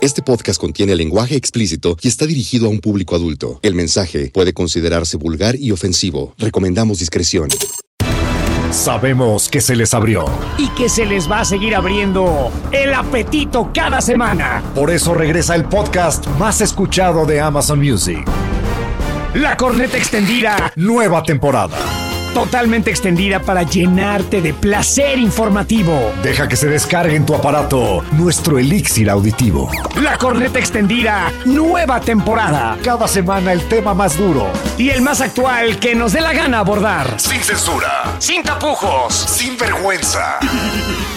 Este podcast contiene lenguaje explícito y está dirigido a un público adulto. El mensaje puede considerarse vulgar y ofensivo. Recomendamos discreción. Sabemos que se les abrió. y que se les va a seguir abriendo el apetito cada semana. Por eso regresa el podcast más escuchado de Amazon Music. La corneta extendida, Nueva temporada. Totalmente extendida para llenarte de placer informativo. Deja que se descargue en tu aparato nuestro elixir auditivo. La corneta extendida, nueva temporada. Cada semana el tema más duro. Y el más actual que nos dé la gana abordar. Sin censura. Sin tapujos. Sin vergüenza.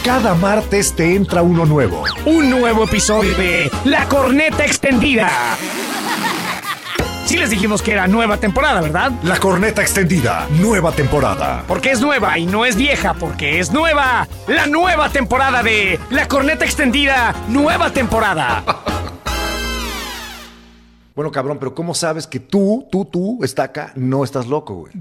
Cada martes te entra uno nuevo. Un nuevo episodio de La corneta extendida. Sí les dijimos que era nueva temporada, ¿verdad? La corneta extendida. Nueva temporada. Porque es nueva y no es vieja, porque es nueva. La nueva temporada de La Corneta Extendida, nueva temporada. Bueno, cabrón, pero ¿cómo sabes que tú, tú, tú, estaca, no estás loco, güey?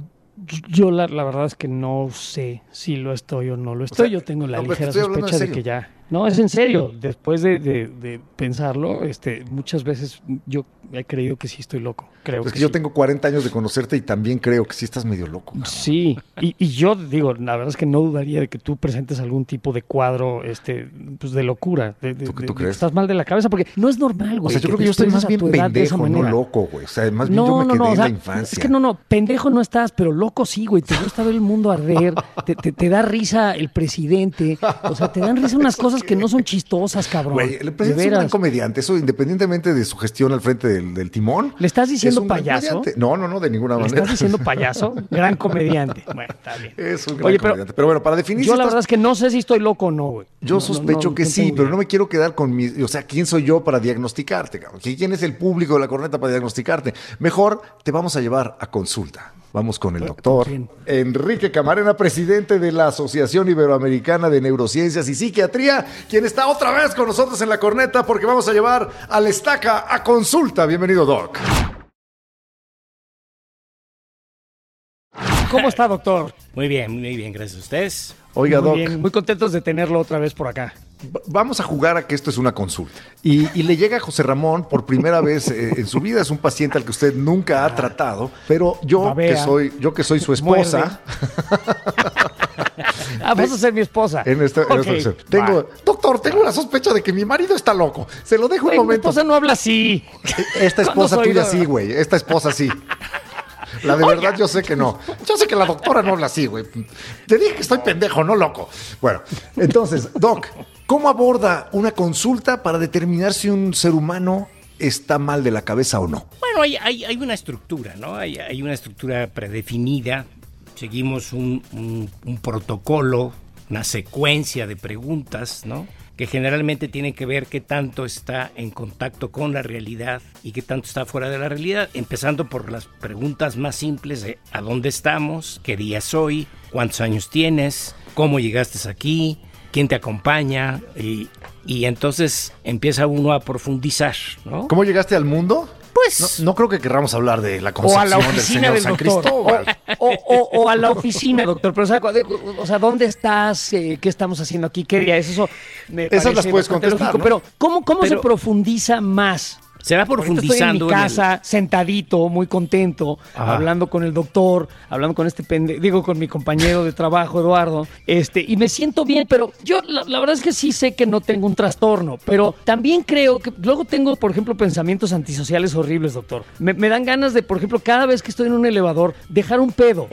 Yo la, la verdad es que no sé si lo estoy o no lo estoy. sea, Yo tengo la no, ligera sospecha de que ya. No, es en serio. Después de, de- de pensarlo, este, muchas veces yo he creído que sí estoy loco. Creo Pues que que yo sí. tengo 40 años de conocerte y también creo que sí estás medio loco. cabrón. Sí, y, y yo digo, la verdad es que no dudaría de que tú presentes algún tipo de cuadro este, pues de locura. De, de- ¿Tú tú de que crees? estás mal de la cabeza, porque no es normal, güey. O sea, yo creo que yo estoy más bien pendejo, no loco, güey. O sea, más bien yo me quedé en sea, la infancia. Es que no, no, pendejo no estás, pero loco sí, güey. Te gusta ver el mundo arder, te, te- te da risa el presidente. O sea, te dan risa unas cosas que no son chistosas, cabrón. Güey, el De presidente es un gran comediante, eso independientemente de su gestión al frente del, del timón. ¿Le estás es diciendo payaso? No, no, no, de ninguna ¿Le manera. estás diciendo payaso? Gran comediante. Bueno, está bien. Es un gran Oye, comediante. Pero bueno, para definir yo si la estás- verdad es que no sé si estoy loco o no, güey. Yo No, sospecho no, que sí, pero no me quiero quedar con mi... O sea, ¿quién soy yo para diagnosticarte? cabrón? ¿Quién es el público de la corneta para diagnosticarte? Mejor te vamos a llevar a consulta. Vamos con el doctor? Enrique Camarena, presidente de la Asociación Iberoamericana de Neurociencias y Psiquiatría, quien está otra vez con nosotros en la corneta porque vamos a llevar al estaca a consulta. Bienvenido, Doc. ¿Cómo está, doctor? Muy bien, muy bien, gracias a ustedes. Oiga, muy Doc, bien, muy contentos de tenerlo otra vez por acá. Va- Vamos a jugar a que esto es una consulta. Y, y le llega a José Ramón por primera vez eh, en su vida. Es un paciente al que usted nunca ha tratado. Pero yo que soy, yo que soy su esposa, Ah, vas a ser mi esposa. en esta, en Ok, esta ocasión, tengo, va. doctor, tengo la sospecha de que mi marido está loco. Se lo dejo Güey, un mi momento. esposa no habla así. Esta ¿Cuándo esposa tuya sí, güey. Esta esposa sí. La de verdad yo sé que no. Yo sé que la doctora no habla así, güey. Te dije que estoy pendejo, no loco. Bueno, entonces, Doc, ¿cómo aborda una consulta para determinar si un ser humano está mal de la cabeza o no? Bueno, hay, hay, hay una estructura, ¿no? Hay, hay una estructura predefinida. Seguimos un, protocolo, una secuencia de preguntas, ¿no? Que generalmente tienen que ver qué tanto está en contacto con la realidad y qué tanto está fuera de la realidad. Empezando por las preguntas más simples de ¿a dónde estamos? ¿Qué día es hoy? ¿Cuántos años tienes? ¿Cómo llegaste aquí? ¿Quién te acompaña? Y, y entonces empieza uno a profundizar, ¿no? ¿Cómo llegaste al mundo? Pues No, no creo que querramos hablar de la O a concepción la del oficina señor del San doctor. Cristóbal. O, o- o a la oficina, doctor. Pero, o sea, o ¿dónde estás? Eh, ¿Qué estamos haciendo aquí? ¿Qué día es eso? Me Esas las puedes contestar, lógico, ¿no? Pero, ¿cómo, cómo se profundiza más? Se va profundizando Estoy en mi en el- casa, sentadito, muy contento, Ajá. hablando con el doctor, hablando con este pende, digo, con mi compañero de trabajo, Eduardo, este, y me siento bien, pero yo la, la verdad es que sí sé que no tengo un trastorno, pero también creo que luego tengo, por ejemplo, pensamientos antisociales horribles, doctor. Me, me dan ganas de, por ejemplo, cada vez que estoy en un elevador, dejar un pedo.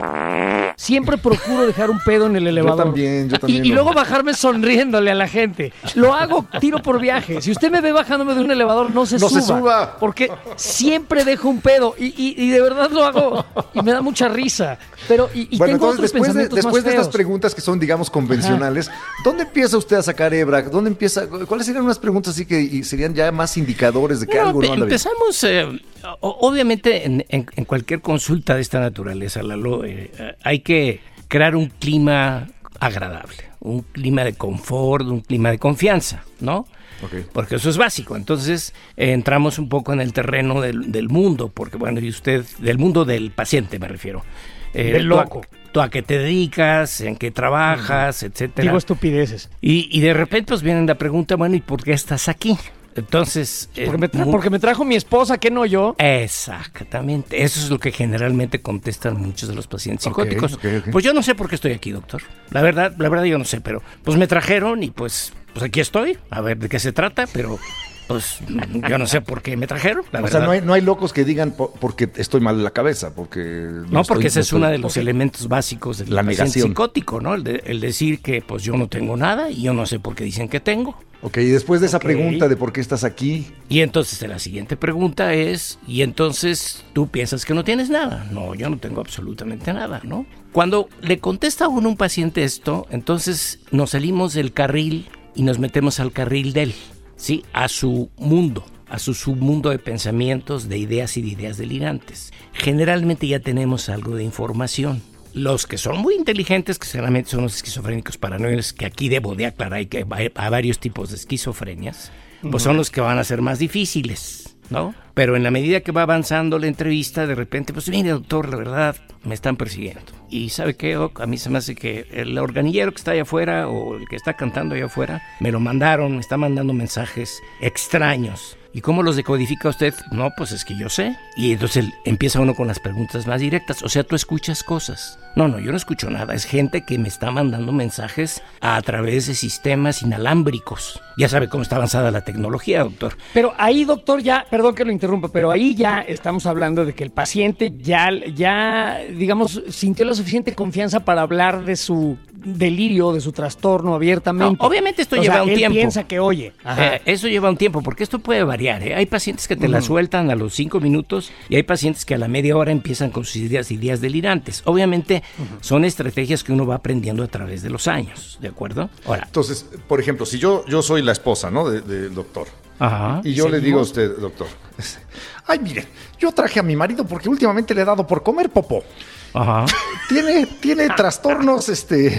siempre procuro dejar un pedo en el elevador. también, yo Y- también Y, luego bajarme sonriéndole a la gente. Lo hago tiro por viaje. Si usted me ve bajándome de un elevador, no se No suba. se suba. Porque siempre dejo un pedo. Y, y- y de verdad lo hago. Y me da mucha risa. Pero, y, y bueno, tengo entonces otros después, de, pensamientos después más de estas preguntas que son, digamos, convencionales, ¿dónde empieza usted a sacar hebra? ¿Dónde empieza? ¿Cuáles serían unas preguntas así que y serían ya más indicadores de que algo no anda bien? empezamos, eh, obviamente, en, en- en cualquier consulta de esta naturaleza, Lalo, eh, eh, hay que crear un clima agradable, un clima de confort, un clima de confianza, ¿no? Porque eso es básico. Entonces, eh, entramos un poco en el terreno del, del mundo, porque, bueno, y usted, del mundo del paciente, me refiero. Eh, Del tú a- loco. Tú a qué te dedicas, en qué trabajas, etcétera. Digo estupideces. Y, y de repente pues viene la pregunta, bueno, ¿y por qué estás aquí? Entonces... eh, Porque me, porque trajo mi esposa, que no yo. Exactamente, eso es lo que generalmente contestan muchos de los pacientes psicóticos. Pues yo no sé por qué estoy aquí, doctor. La verdad, la verdad yo no sé, pero pues me trajeron y pues, pues aquí estoy, a ver de qué se trata, pero pues yo no sé por qué me trajeron, la O verdad. sea, no hay, no hay locos que digan po- porque estoy mal de la cabeza, porque... No, estoy- porque ese es estoy- uno de los elementos básicos del La paciente negación. psicótico, ¿no? El, de- el decir que pues yo no tengo nada y yo no sé por qué dicen que tengo. Ok, y después de esa pregunta de por qué estás aquí, Y entonces la siguiente pregunta es, ¿y entonces tú piensas que no tienes nada? No, yo no tengo absolutamente nada, ¿no? Cuando le contesta a uno un paciente esto, entonces nos salimos del carril y nos metemos al carril de él, ¿sí? A su mundo, a su submundo de pensamientos, de ideas y de ideas delirantes. Generalmente ya tenemos algo de información. Los que son muy inteligentes, que seguramente son los esquizofrénicos paranoicos, que aquí debo de aclarar que hay, hay varios tipos de esquizofrenias, pues son los que van a ser más difíciles, ¿no? Pero en la medida que va avanzando la entrevista, de repente, pues mire, doctor, la verdad, me están persiguiendo. Y ¿sabe qué? A mí se me hace que el organillero que está allá afuera o el que está cantando allá afuera, me lo mandaron, me está mandando mensajes extraños. ¿Y cómo los decodifica usted? No, pues es que yo sé. Y entonces empieza uno con las preguntas más directas. O sea, tú escuchas cosas. No, no, yo no escucho nada. Es gente que me está mandando mensajes a través de sistemas inalámbricos. Ya sabe cómo está avanzada la tecnología, doctor. Pero ahí, doctor, ya, perdón que lo interrumpa, pero ahí ya estamos hablando de que el paciente ya, ya, digamos, sintió la suficiente confianza para hablar de su delirio, de su trastorno abiertamente. No, obviamente esto O lleva sea, un él tiempo. piensa que oye. Ajá. Eh, eso lleva un tiempo, porque esto puede variar. ¿Eh? Hay pacientes que te la sueltan a los cinco minutos y hay pacientes que a la media hora empiezan con sus ideas, ideas delirantes. Obviamente son estrategias que uno va aprendiendo a través de los años, ¿de acuerdo? Ahora, entonces, por ejemplo, si yo, yo soy la esposa, ¿no? de- del doctor. ajá, Y yo le digo a usted, doctor, ay, mire, yo traje a mi marido porque últimamente le he dado por comer popó. ajá. Tiene, tiene trastornos, este,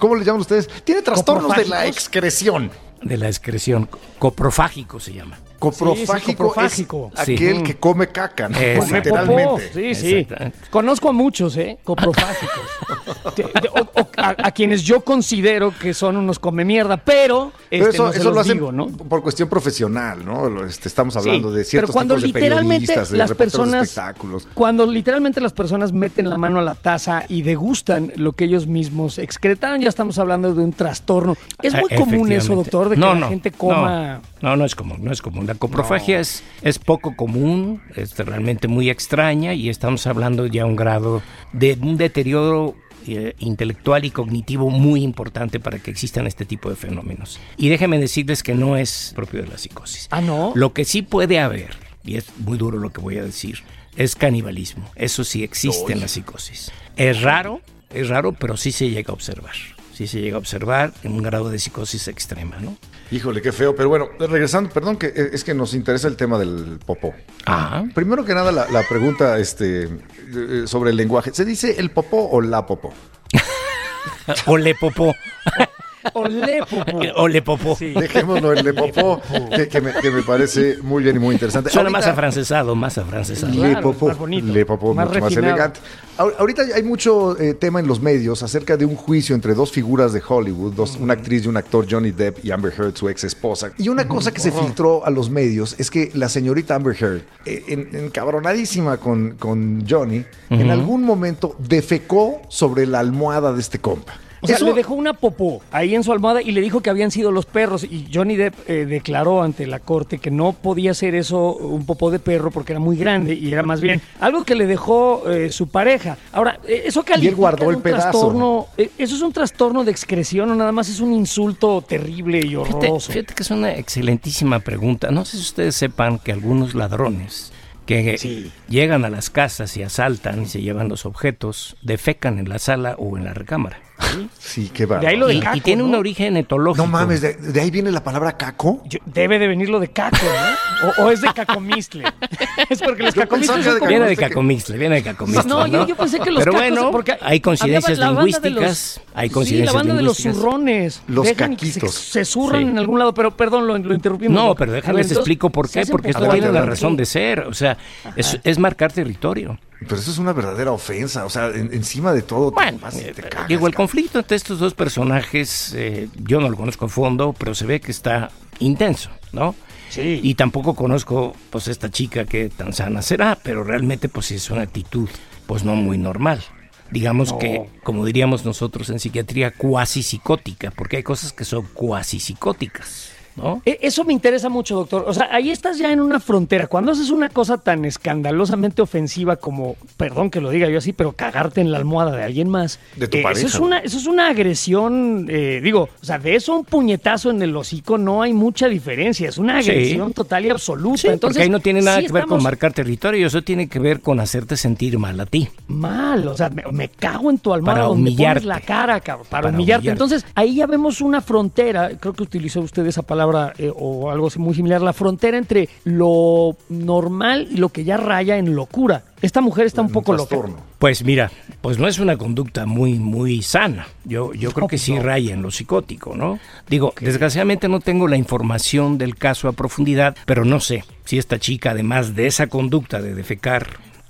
¿cómo le llaman ustedes? Tiene trastornos de la excreción. de la excreción coprofágico se llama. Coprofágico, coprofágico. es Sí. aquel que come caca, ¿no? Literalmente. sí, sí. Conozco a muchos, ¿eh? Coprofágicos. O- o a, a quienes yo considero que son unos come mierda, pero, Pero este, eso, no se eso los lo hacen digo, ¿no? por cuestión profesional, ¿no? Este, estamos hablando Sí, de ciertos pero cuando tipos literalmente de las de personas espectáculos. cuando literalmente las personas meten la mano a la taza y degustan lo que ellos mismos excretaron ya estamos hablando de un trastorno es muy Eh, común eso doctor de que No, la no, gente coma No, no, no es común, no es común. La coprofagia es, es poco común, es realmente muy extraña y estamos hablando ya un grado de un deterioro eh, intelectual y cognitivo muy importante para que existan este tipo de fenómenos. Y déjenme decirles que no es propio de la psicosis. Ah, ¿no? Lo que sí puede haber, y es muy duro lo que voy a decir, es canibalismo. Eso sí existe en la psicosis. Es raro, es raro, pero sí se llega a observar. Sí se llega a observar en un grado de psicosis extrema, ¿no? Híjole, qué feo. Pero bueno, regresando, perdón, que eh, es que nos interesa el tema del popó. Ah, Primero que nada, la, la pregunta este, eh, sobre el lenguaje. ¿Se dice el popó o la popó? ole popó. Olé, popó. Ole popó. Dejémoslo en le popó, que, que me, que me parece muy bien y muy interesante. Suena más afrancesado, más afrancesado. Le Claro, popó, más bonito, le popó, más mucho más elegante. Ahor- Ahorita hay mucho eh, tema en los medios acerca de un juicio entre dos figuras de Hollywood, dos, una actriz y un actor, Johnny Depp y Amber Heard, su ex esposa. Y una cosa que se filtró a los medios es que la señorita Amber Heard, eh, en- encabronadísima con, con Johnny, en algún momento defecó sobre la almohada de este compa. O sea, Eso- le dejó una popó ahí en su almohada y le dijo que habían sido los perros. Y Johnny Depp eh, declaró ante la corte que no podía ser eso un popó de perro porque era muy grande y era más bien algo que le dejó eh, su pareja. Ahora, eh, eso califica guardó de el un pedazo. trastorno. eh, eso es un trastorno de excreción o nada más es un insulto terrible y Fíjate, horroroso. fíjate que es una excelentísima pregunta. No sé si ustedes sepan que algunos ladrones que Sí. llegan a las casas y asaltan y se llevan los objetos, defecan en la sala o en la recámara. Sí, qué va. De ahí lo de Y, caco, y tiene ¿no? un origen etológico. No mames, de, de ahí viene la palabra caco. Yo- debe de venir lo de caco, ¿no? O, o es de cacomistle. es porque los Yo cacomistles pensaba son que como- Viene de Cacomixtle, viene de Cacomixtle. No, yo, yo pensé que los Pero cacos, bueno, porque hay coincidencias había la banda de lingüísticas. los- hay sí, coincidencias la banda de los lingüísticas. zurrones. Los Dejan que caquitos. Se, se zurran Sí. en algún lado, pero perdón, lo, lo interrumpimos. No, pero déjame les explico por qué, porque esto tiene la razón de ser. O sea, es, es marcar territorio. Pero eso es una verdadera ofensa. O sea, en- encima de todo. te Bueno, y eh, te cagas, digo, el cabrón. conflicto entre estos dos personajes, eh, yo no lo conozco a fondo, pero se ve que está intenso, ¿no? Sí. Y tampoco conozco, pues, esta chica que tan sana será, pero realmente, pues, es una actitud, pues, no muy normal. Digamos que, como diríamos nosotros en psiquiatría, cuasi psicótica, porque hay cosas que son cuasi psicóticas, ¿no? E- Eso me interesa mucho, doctor. O sea, ahí estás ya en una frontera. Cuando haces una cosa tan escandalosamente ofensiva como, perdón que lo diga yo así, pero cagarte en la almohada de alguien más. De tu eh, pareja. Eso es una, eso es una agresión, eh, digo, o sea, de eso a un puñetazo en el hocico no hay mucha diferencia. Es una Sí. agresión total y absoluta. Sí, Entonces, porque ahí no tiene nada sí que ver con marcar territorio, eso tiene que ver con hacerte sentir mal a ti. mal, o sea, me, me cago en tu almohada Para donde humillarte. pones la cara, cabrón, para, Para humillarte. humillarte. Entonces, ahí ya vemos una frontera, creo que utilizó usted esa palabra eh, o algo muy similar, la frontera entre lo normal y lo que ya raya en locura. Esta mujer está un Un poco loca. trastorno. Pues mira, pues no es una conducta muy, muy sana. Yo, yo creo que sí no. raya en lo psicótico, ¿no? Digo, desgraciadamente no tengo la información del caso a profundidad, pero no sé si esta chica, además de esa conducta de defecar,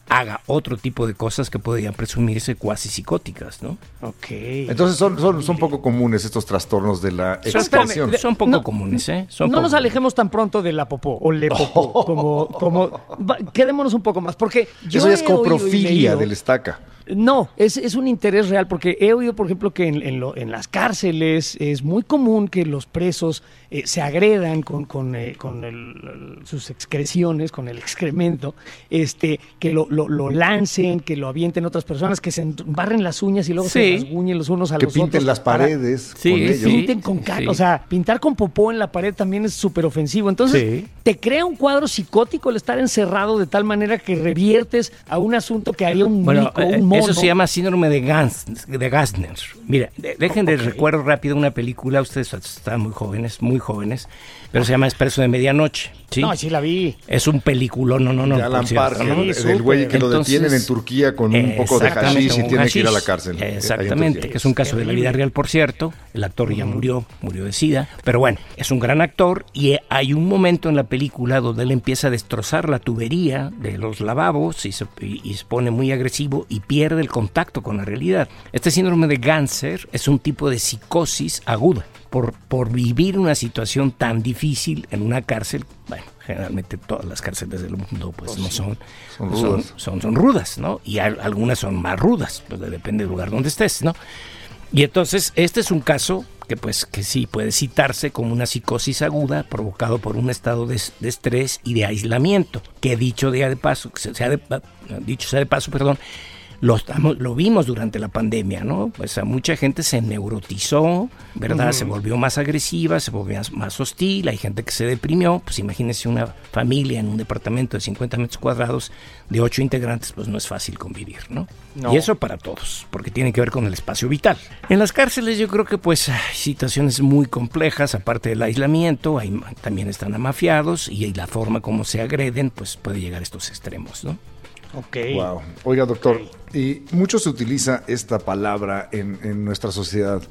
haga otro tipo de cosas que podrían presumirse cuasi psicóticas, ¿no? Ok. Entonces son, son, son poco comunes estos trastornos de la Son, expresión. son poco No, comunes, ¿eh? Son no poco nos alejemos tan pronto de la popó o le popó, como, como va, quedémonos un poco más, porque yo Eso ya es coprofilia del estaca. No, es, es un interés real porque he oído, por ejemplo, que en, en lo- en las cárceles es muy común que los presos eh, se agredan con, con, eh, con el- sus excreciones, con el excremento, este, que lo, lo- lo lancen, que lo avienten otras personas, que se barren las uñas y luego se Sí. rasguñen los unos a Que los pinten otros. las para- paredes Sí, con ellos. sí. pinten con caca. sí. O sea, pintar con popó en la pared también es súper ofensivo. Entonces, Sí. te crea un cuadro psicótico el estar encerrado de tal manera que reviertes a un asunto que haría un Bueno, mico, eh, un mono. Eso se llama síndrome de, Gans, de Gassner. Mira, de- dejen de recuerdo rápido una película, ustedes están muy jóvenes, muy jóvenes, pero se llama Expreso de Medianoche. ¿sí? No, sí la vi. Es un película, no, no, no. de Alan Parker, ¿no? del súper. güey que lo Entonces, detienen en Turquía con un poco de hashish y tiene que ir a la hashish. cárcel. Exactamente, que es un caso de la vida real, por cierto. El actor ya murió, murió de sida. Pero bueno, es un gran actor y hay un momento en la película donde él empieza a destrozar la tubería de los lavabos y se, y- y se pone muy agresivo y pierde el contacto con la realidad. Este síndrome de Ganser es un tipo de psicosis aguda por, por vivir una situación tan difícil en una cárcel. Bueno, generalmente todas las cárceles del mundo pues no son, Son son, rudas. son, son rudas, ¿no? Y al- algunas son más rudas, pues depende del lugar donde estés, ¿no? Y entonces este es un caso que pues que sí puede citarse como una psicosis aguda provocado por un estado de, de estrés y de aislamiento, que dicho día de paso, sea de, dicho sea de paso, perdón, lo, estamos- lo vimos durante la pandemia, ¿no? Pues a mucha gente se neurotizó, ¿verdad? Se volvió más agresiva, se volvió más- más hostil, hay gente que se deprimió, pues imagínense una familia en un departamento de 50 metros cuadrados de 8 integrantes, pues no es fácil convivir, ¿no? No. Y eso para todos, porque tiene que ver con el espacio vital. En las cárceles yo creo que pues hay situaciones muy complejas, aparte del aislamiento, hay, también están amafiados y la forma como se agreden, pues puede llegar a estos extremos, ¿no? Ok. Wow. Oiga, doctor, y mucho se utiliza esta palabra en, en nuestra sociedad.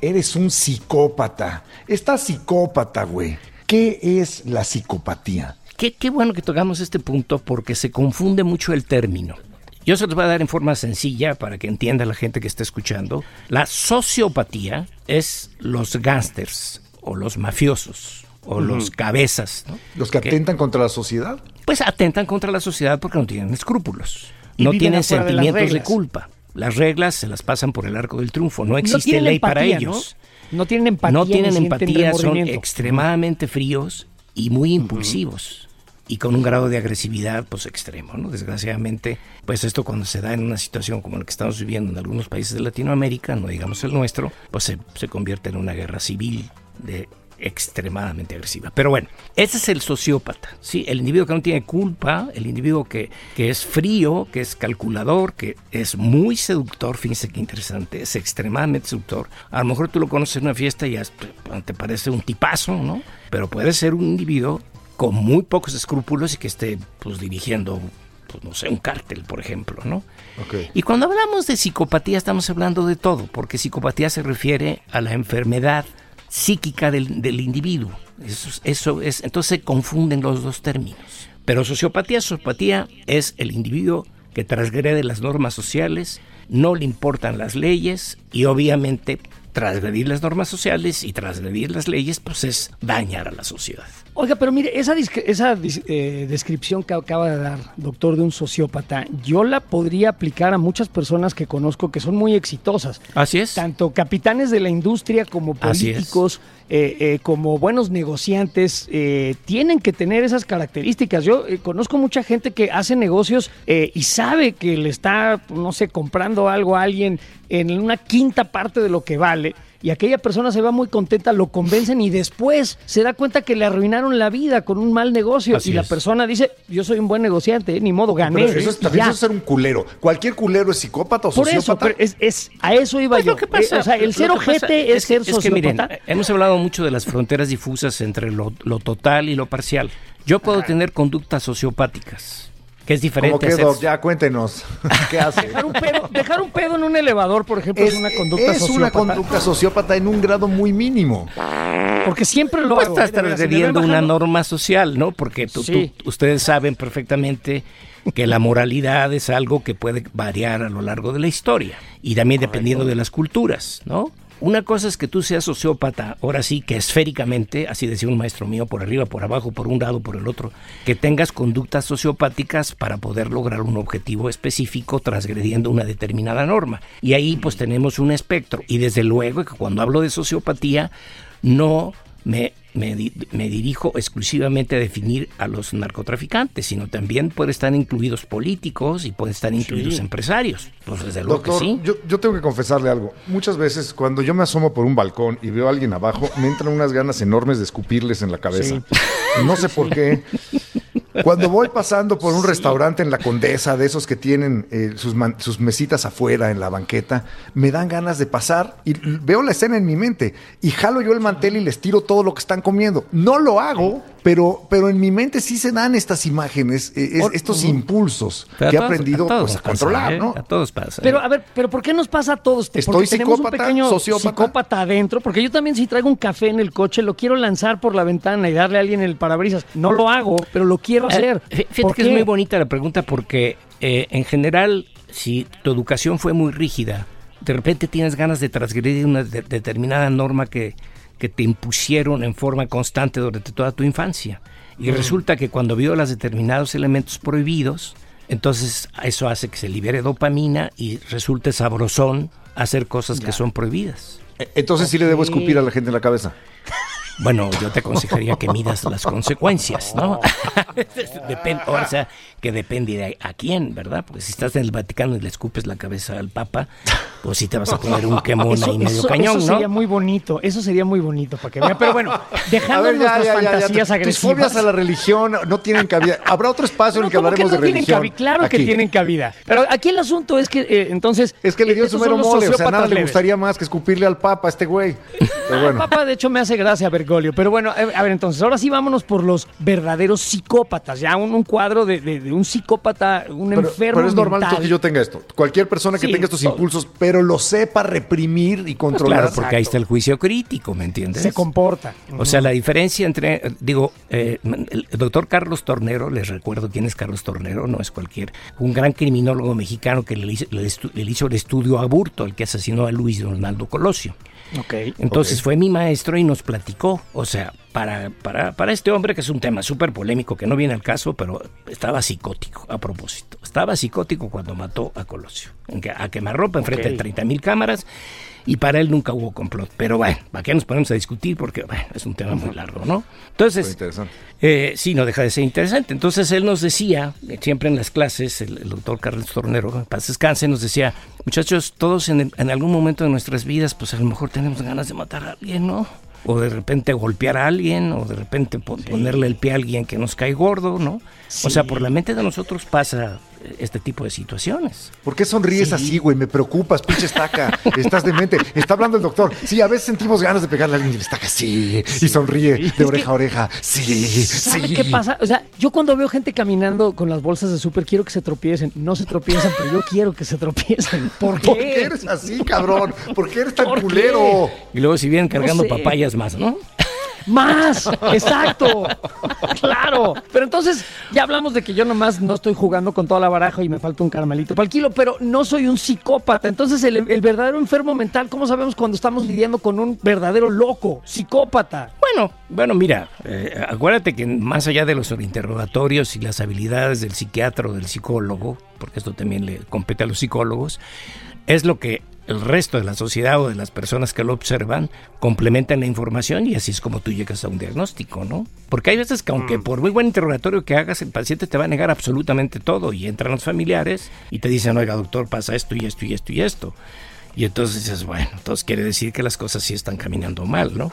Eres un psicópata. Estás psicópata, güey. ¿Qué es la psicopatía? Qué, qué bueno que tocamos este punto porque se confunde mucho el término. Yo se los voy a dar en forma sencilla para que entienda la gente que está escuchando. La sociopatía es los gángsters o los mafiosos o los cabezas. ¿no? ¿Los que Que- atentan contra la sociedad? Pues atentan contra la sociedad porque no tienen escrúpulos. Y No tienen de sentimientos de, culpa. las reglas se las pasan por el arco del triunfo, no existe ley para ellos. ¿no? No tienen empatía. No tienen empatía, son extremadamente fríos y muy impulsivos. Y con un grado de agresividad pues extremo, ¿no? Desgraciadamente, pues esto cuando se da en una situación como la que estamos viviendo en algunos países de Latinoamérica, no digamos el nuestro, pues se, se convierte en una guerra civil de extremadamente agresiva. Pero bueno, ese es el sociópata, ¿sí? El individuo que no tiene culpa, el individuo que, que es frío, que es calculador, que es muy seductor, fíjense qué interesante, es extremadamente seductor. A lo mejor tú lo conoces en una fiesta y ya te parece un tipazo, ¿no? Pero puede ser un individuo con muy pocos escrúpulos y que esté pues dirigiendo pues, no sé, un cártel, por ejemplo, ¿no? Y cuando hablamos de psicopatía estamos hablando de todo, porque psicopatía se refiere a la enfermedad psíquica del, del individuo. Eso, es- eso es, entonces se confunden los dos términos. Pero sociopatía, sociopatía es el individuo que transgrede las normas sociales, no le importan las leyes y obviamente transgredir las normas sociales y transgredir las leyes pues es dañar a la sociedad. Oiga, pero mire, esa, esa eh, descripción que acaba de dar, doctor, de un sociópata, yo la podría aplicar a muchas personas que conozco que son muy exitosas. Así es. Tanto capitanes de la industria como políticos, eh, eh, como buenos negociantes, eh, tienen que tener esas características. Yo conozco mucha gente que hace negocios y sabe que le está, no sé, comprando algo a alguien en una quinta parte de lo que vale. Y aquella persona se va muy contenta, lo convencen y después se da cuenta que le arruinaron la vida con un mal negocio. Así y la es. persona dice, yo soy un buen negociante, eh, ni modo, gané. Pero eso es, también eso es ser un culero. ¿Cualquier culero es psicópata o Por eso, sociópata? pero es, es- a eso iba Pues yo. lo que pasa- Eh, o sea, el ser ojete es, ser es que sociópata. miren, hemos hablado mucho de las fronteras difusas entre lo, lo total y lo parcial. Yo puedo tener conductas sociopáticas, que es Como diferente. que, a ser- Doc, ya cuéntenos. ¿Qué hace? Dejar un, pedo, dejar un pedo en un elevador, por ejemplo, es, una conducta es sociópata. una conducta sociópata en un grado muy mínimo. Porque siempre lo Pues hago. estás transgrediendo una norma social, ¿no? Porque tú- tú- Sí. ustedes saben perfectamente que la moralidad es algo que puede variar a lo largo de la historia y también dependiendo de las culturas, ¿no? Una cosa es que tú seas sociópata, ahora sí, que esféricamente, así decía un maestro mío, por arriba, por abajo, por un lado, por el otro, que tengas conductas sociopáticas para poder lograr un objetivo específico transgrediendo una determinada norma. Y ahí pues tenemos un espectro. Y desde luego que cuando hablo de sociopatía, no me, me, di- me dirijo exclusivamente a definir a los narcotraficantes, sino también pueden estar incluidos políticos y pueden estar incluidos empresarios. Pues desde luego Doctor, que sí. yo, yo tengo que confesarle algo. Muchas veces cuando yo me asomo por un balcón y veo a alguien abajo, me entran unas ganas enormes de escupirles en la cabeza. No sé por qué. Cuando voy pasando por un restaurante en la Condesa, de esos que tienen eh, sus, man- sus mesitas afuera en la banqueta, me dan ganas de pasar y veo la escena en mi mente y jalo yo el mantel y les tiro todo lo que están comiendo. No lo hago, pero, pero en mi mente sí se dan estas imágenes, eh, es- estos impulsos que he aprendido todos pues, a pasa, controlar, ¿eh? ¿no? A todos pasa. Pero ¿eh? a ver, pero ¿por qué nos pasa a todos? Porque Estoy tenemos un psicópata, pequeño sociópata. psicópata adentro, porque yo también si traigo un café en el coche lo quiero lanzar por la ventana y darle a alguien el parabrisas. No lo hago, pero lo quiero hacer. Eh, fí- Fíjate ¿Por que es muy bonita la pregunta porque eh, en general, si tu educación fue muy rígida, de repente tienes ganas de transgredir una de- determinada norma que, que te impusieron en forma constante durante toda tu infancia. Y resulta que cuando violas determinados elementos prohibidos, entonces eso hace que se libere dopamina y resulte sabrosón hacer cosas que son prohibidas. Eh, Entonces sí le debo escupir a la gente en la cabeza. Bueno, yo te aconsejaría que midas las consecuencias, ¿no? Depende, o sea, que depende de a, quién, ¿verdad? Porque si estás en el Vaticano y le escupes la cabeza al Papa, pues sí te vas a poner un quemón Eso, ahí medio eso- cañón, eso ¿no? sería muy bonito, eso sería muy bonito para que vean. Pero bueno, dejando nuestras fantasías Tus agresivas. fobias a la religión no tienen cabida. Habrá otro espacio en el que ¿cómo hablaremos no de religión. Claro que tienen cabida. Pero aquí el asunto es que eh, entonces. Es que le dio su mero mole, o sea, nada le gustaría más que escupirle al papa a este güey. Pero El bueno. Papa, de hecho, me hace gracia Bergoglio. Pero bueno, eh, a ver, entonces, ahora sí vámonos por los verdaderos psicópatas. Ya un, un cuadro de, de- de un psicópata, un Pero, enfermo. pero es normal mental. que yo tenga esto. Cualquier persona que Sí, tenga estos todo. impulsos, pero lo sepa reprimir y controlar. Claro, porque ahí está el juicio crítico, ¿me entiendes? Se comporta. O sea, la diferencia entre, digo, eh, el doctor Carlos Tornero, les recuerdo quién es Carlos Tornero, no es cualquier, un gran criminólogo mexicano que le hizo, le hizo el estudio a Burto, el que asesinó a Luis Donaldo Colosio. Ok. Entonces fue mi maestro y nos platicó, o sea, para, para, para este hombre que es un tema súper polémico, que no viene al caso, pero estaba psicótico a propósito. estaba psicótico cuando mató a Colosio. A quemarropa enfrente de 30 mil cámaras y para él nunca hubo complot. Pero bueno, ¿para qué nos ponemos a discutir? Porque bueno, es un tema muy largo, ¿no? Entonces, eh, sí, no deja de ser interesante. Entonces él nos decía, siempre en las clases, el, doctor Carlos Tornero, paz descanse, nos decía, muchachos, todos en, en algún momento de nuestras vidas, pues a lo mejor tenemos ganas de matar a alguien, ¿no? o de repente golpear a alguien, o de repente ponerle el pie a alguien que nos cae gordo, ¿no? O sea, por la mente de nosotros pasa este tipo de situaciones. ¿Por qué sonríes así, güey? Me preocupas, pinche estaca. Estás demente. Está hablando el doctor. Sí, a veces sentimos ganas de pegarle a alguien y le estaca, sí. Y sonríe de oreja a oreja. Sí, sí. qué pasa? O sea, yo cuando veo gente caminando con las bolsas de súper, quiero que se tropiecen. No se tropiezan, pero yo quiero que se tropiecen. ¿Por qué? ¿Por qué eres así, cabrón? ¿Por qué eres tan culero? Y luego si vienen cargando papayas más, ¿no? Más, exacto. Claro. Pero entonces, ya hablamos de que yo nomás no estoy jugando con toda la baraja y me falta un caramelito para el kilo, pero no soy un psicópata. Entonces, el, verdadero enfermo mental, ¿cómo sabemos cuando estamos lidiando con un verdadero loco, psicópata? Bueno, bueno, mira, eh, acuérdate que más allá de los interrogatorios y las habilidades del psiquiatra o del psicólogo, porque esto también le compete a los psicólogos, es lo que el resto de la sociedad o de las personas que lo observan complementan la información y así es como tú llegas a un diagnóstico, ¿no? Porque hay veces que aunque mm. por muy buen interrogatorio que hagas, el paciente te va a negar absolutamente todo y entran los familiares y te dicen, oiga doctor, pasa esto y esto y esto y esto. Y entonces dices, bueno, entonces quiere decir que las cosas sí están caminando mal, ¿no?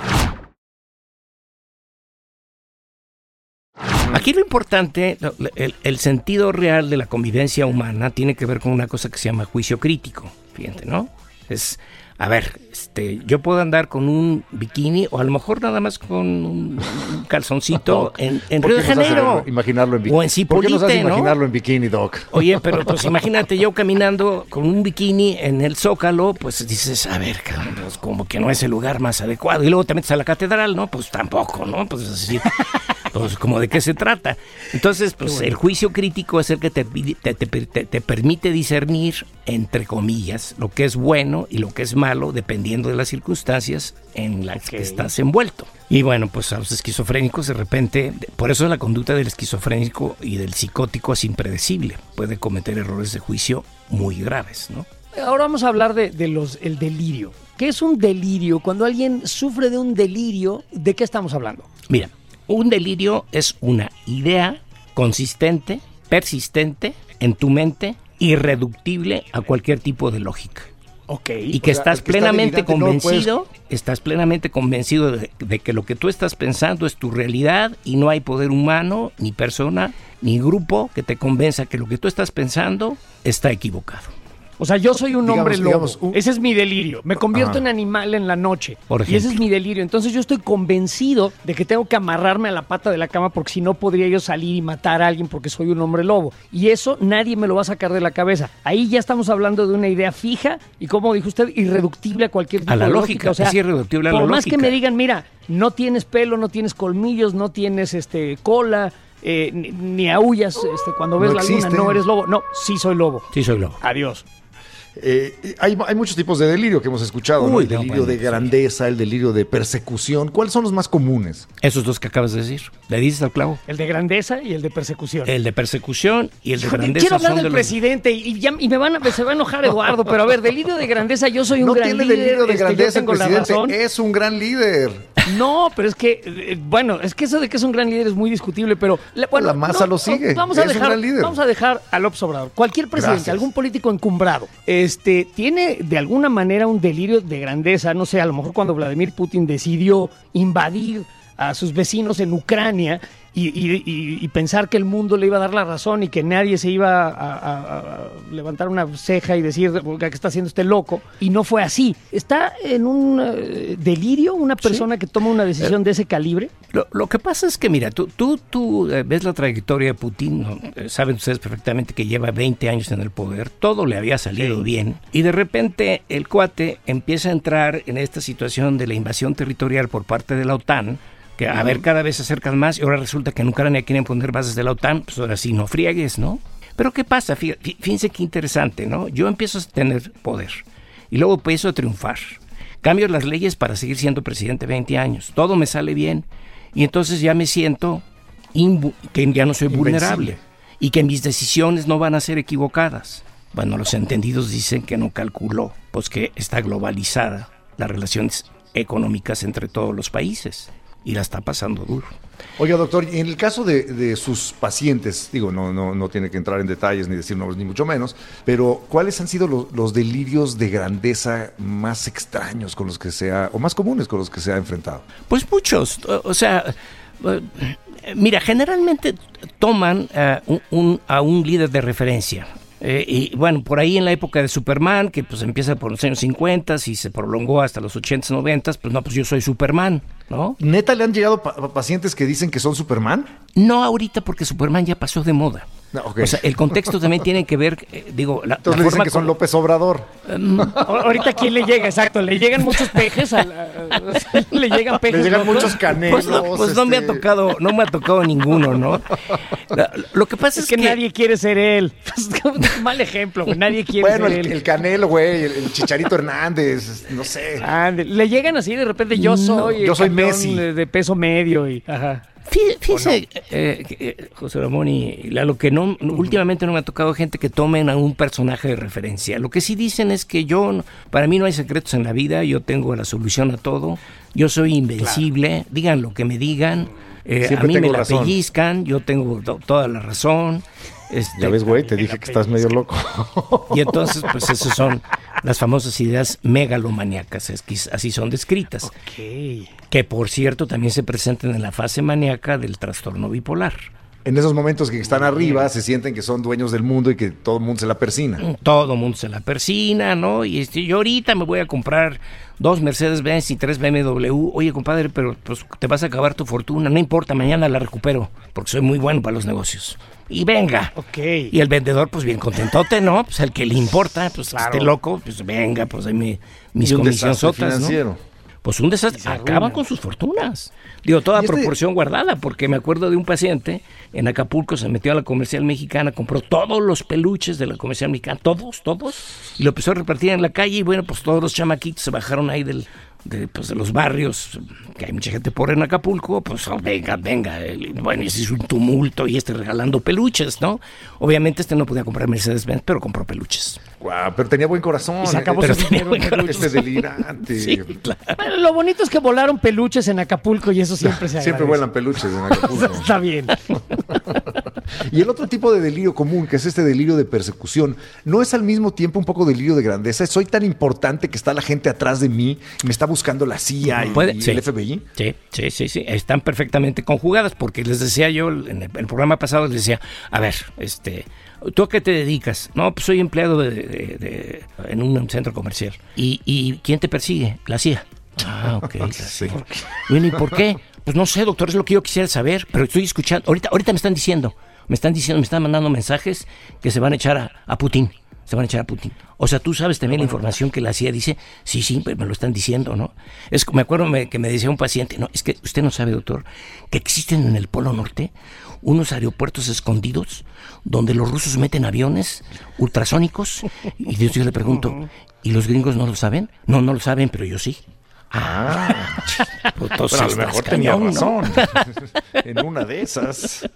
Aquí lo importante, el, el, sentido real de la convivencia humana tiene que ver con una cosa que se llama juicio crítico, fíjate, ¿no? Es, a ver, este, yo puedo andar con un bikini o a lo mejor nada más con un calzoncito en, Río de Janeiro. Imaginarlo en bikini. O en Cipolite, ¿Por qué nos imaginarlo en bikini, Doc? Oye, pero pues imagínate yo caminando con un bikini en el Zócalo, pues dices, a ver, pues como que no es el lugar más adecuado. Y luego te metes a la catedral, ¿no? Pues tampoco, ¿no? Pues así. Pues, como de qué se trata. Entonces, pues el juicio crítico es el que te, te, permite discernir, entre comillas, lo que es bueno y lo que es malo, dependiendo de las circunstancias en las que estás envuelto. Y bueno, pues a los esquizofrénicos de repente, por eso la conducta del esquizofrénico y del psicótico es impredecible. Puede cometer errores de juicio muy graves, ¿no? Ahora vamos a hablar de, de los, el delirio. ¿Qué es un delirio? Cuando alguien sufre de un delirio, ¿de qué estamos hablando? Mira, un delirio es una idea consistente, persistente en tu mente, irreductible a cualquier tipo de lógica. Okay. Y que estás plenamente convencido, estás plenamente convencido de, de, que lo que tú estás pensando es tu realidad y no hay poder humano, ni persona, ni grupo que te convenza que lo que tú estás pensando está equivocado. O sea, yo soy un hombre lobo. Ese es mi delirio. Me convierto en animal en la noche. y ese es mi delirio. Entonces yo estoy convencido de que tengo que amarrarme a la pata de la cama porque si no podría yo salir y matar a alguien porque soy un hombre lobo. Y eso nadie me lo va a sacar de la cabeza. Ahí ya estamos hablando de una idea fija y como dijo usted, irreductible a cualquier tipo a la de lógica. O sea, es irreductible a la por más que me digan, mira, no tienes pelo, no tienes colmillos, no tienes este cola, eh, ni, aullas este, cuando ves la luna, no eres lobo. No, sí soy lobo. Sí soy lobo. Adiós. Eh, hay, muchos tipos de delirio que hemos escuchado, El delirio de grandeza, el delirio de persecución. ¿Cuáles son los más comunes? Esos dos que acabas de decir. Le dices al clavo. El de grandeza y el de persecución. El de persecución y el de grandeza. Quiero hablar del presidente y, y, me van a, se va a enojar Eduardo, pero a ver, delirio de grandeza, yo soy un no gran líder. No tiene delirio de este, grandeza el presidente, es un gran líder. No, pero es que, eh, bueno, es que eso de que es un gran líder es muy discutible, pero... bueno, la masa lo sigue, vamos a dejar, un gran líder. Vamos a dejar al Obrador. Cualquier presidente, algún político encumbrado, este, tiene de alguna manera un delirio de grandeza, no sé, a lo mejor cuando Vladimir Putin decidió invadir a sus vecinos en Ucrania y, pensar que el mundo le iba a dar la razón y que nadie se iba a, levantar una ceja y decir que está haciendo este loco. Y no fue así. ¿Está en un eh, delirio una persona que toma una decisión de ese calibre? Lo, que pasa es que, mira, tú, tú, tú eh, ves la trayectoria de Putin, eh, saben ustedes perfectamente que lleva 20 años en el poder, todo le había salido bien, y de repente el cuate empieza a entrar en esta situación de la invasión territorial por parte de la OTAN, que a ver cada vez se acercan más y ahora resulta que en Ucrania quieren poner bases de la OTAN, pues ahora sí no friegues, ¿no? Pero ¿qué pasa? Fíjense qué interesante, ¿no? Yo empiezo a tener poder y luego empiezo a triunfar. Cambio las leyes para seguir siendo presidente 20 años. Todo me sale bien y entonces ya me siento que ya no soy vulnerable. y que mis decisiones no van a ser equivocadas. Bueno, los entendidos dicen que no calculó, pues que está globalizada las relaciones económicas entre todos los países y la está pasando duro. Oiga, doctor, en el caso de, de, sus pacientes, digo, no, no, no tiene que entrar en detalles ni decir nombres ni mucho menos, pero ¿cuáles han sido los, los delirios de grandeza más extraños con los que se ha, o más comunes con los que se ha enfrentado? Pues muchos, o sea, mira, generalmente toman un, a un líder de referencia, eh, y bueno, por ahí en la época de Superman, que pues empieza por los años 50 y se prolongó hasta los 80, 90, pues no, pues yo soy Superman, ¿no? ¿Neta le han llegado pa pacientes que dicen que son Superman? No ahorita porque Superman ya pasó de moda. No, okay. O sea, el contexto también tiene que ver, eh, digo, la, Entonces la le dicen forma que son López Obrador. Um, ahorita quién le llega, exacto, le llegan muchos pejes, a la- o sea, le llegan pejes. Le llegan muchos canelos. Pues, no, pues no me ha este, tocado, no me ha tocado ninguno, ¿no? La- lo que pasa Es es, que, nadie quiere ser él. Mal ejemplo, güey, nadie quiere Bueno, ser el, él. el Canelo, güey, el, el Chicharito Hernández, no sé. Ande, le llegan así de repente, yo soy, yo soy Messi. De, de peso medio y. Ajá. Fí- Fíjese, eh, eh, José Ramón y Lalo, que no, últimamente no me ha tocado gente que tomen a un personaje de referencia. Lo que sí dicen es que yo, no- para mí no hay secretos en la vida, yo tengo la solución a todo, yo soy invencible, digan lo que me digan, eh, a mí me la razón. pellizcan, yo tengo to- toda la razón. este, Ya ves, güey, te dije que estás medio loco. Y entonces, pues esas son las famosas ideas megalomaníacas, es que así son descritas. Que por cierto también se presentan en la fase maníaca del trastorno bipolar. En esos momentos que están arriba, se sienten que son dueños del mundo y que todo el mundo se la persina. Todo mundo se la persina, ¿no? Y este, yo ahorita me voy a comprar dos Mercedes-Benz y tres BMW. Oye, compadre, pero pues, te vas a acabar tu fortuna. No importa, mañana la recupero, porque soy muy bueno para los negocios. Y venga. Ok. Y el vendedor, pues bien contentote, ¿no? Pues el que le importa, pues Claro. esté loco, pues venga, pues ahí mi- mis comisionzotas, ¿no? Pues un desastre. Acaban con sus fortunas. Digo, toda este- proporción guardada, porque me acuerdo de un paciente en Acapulco, se metió a la comercial mexicana, compró todos los peluches de la comercial mexicana, todos, todos, y lo empezó a repartir en la calle. Y bueno, pues todos los chamaquitos se bajaron ahí del, de, pues, de los barrios, que hay mucha gente pobre en Acapulco. Pues oh, venga, venga. bueno, y se hizo un tumulto y este regalando peluches, ¿no? Obviamente este no podía comprar Mercedes-Benz, pero compró peluches. Pero tenía buen corazón. Y se acabó Pero tenía buen en peluches. Este delirante. Sí, claro. Bueno, lo bonito es que volaron peluches en Acapulco y eso siempre se Siempre agradece. vuelan peluches en Acapulco. Está bien. Y el otro tipo de delirio común, que es este delirio de persecución, no es al mismo tiempo un poco delirio de grandeza. Soy tan importante que está la gente atrás de mí, me está buscando la CIA y, Puede- y sí. el FBI. Sí, sí, sí, sí, están perfectamente conjugadas porque les decía yo en el, el programa pasado, les decía, a ver, este, ¿tú a qué te dedicas? No, pues soy empleado de, de- de- en un centro comercial. ¿Y, ¿Y quién te persigue? La CIA. Ah, ok. la Sí. CIA. Bueno, ¿y por qué? Pues no sé, doctor, es lo que yo quisiera saber, pero estoy escuchando. Ahorita, ahorita me están diciendo, me están diciendo, me están mandando mensajes que se van a echar a, a Putin. Se van a echar a Putin. O sea, tú sabes también la información que la CIA dice. Sí, sí, pero me lo están diciendo, ¿no? Es, me acuerdo me- que me decía un paciente, no, es que usted no sabe, doctor, que existen en el Polo Norte unos aeropuertos escondidos donde los rusos meten aviones ultrasónicos. Y yo, yo le pregunto, ¿y los gringos no lo saben? No, no lo saben, pero yo sí. Ah, pues entonces Bueno, a lo mejor tenía cañón, ¿no? razón. en una de esas.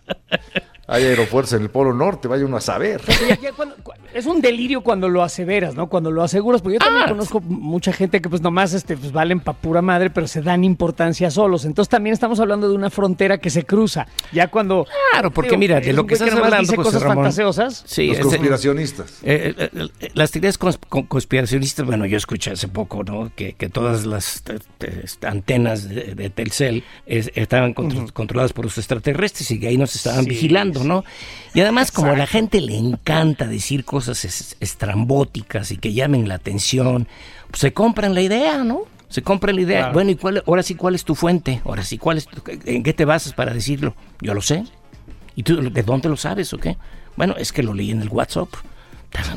Hay aeropuertos en el Polo Norte, vaya uno a saber. Ya- ya cuando- cu- es un delirio cuando lo aseveras, ¿no? Cuando lo aseguras, porque yo también Ah, conozco mucha gente que pues nomás este, pues, valen pa' pura madre, pero se dan importancia solos. Entonces también estamos hablando de una frontera que se cruza. Ya cuando... Claro, porque Digo, mira, de lo que estás hablando, dice José cosas Ramón. fantasiosas. Sí, Los conspiracionistas. Eh, eh, eh, las teorías cons- con- conspiracionistas, bueno, yo escuché hace poco, ¿no? Que, que todas las eh, antenas de, de Telcel es- estaban contro- controladas por los extraterrestres y que ahí nos estaban Sí, vigilando, ¿no? Y además, como a la gente le encanta decir cosas es- estrambóticas y que llamen la atención, pues se compran la idea, ¿no? Se compran la idea. Claro. Bueno, ¿y cuál, ahora sí, cuál es tu fuente? Ahora sí, ¿cuál es tu- ¿en qué te basas para decirlo? Yo lo sé. ¿Y tú de dónde lo sabes o qué? Bueno, es que lo leí en el WhatsApp.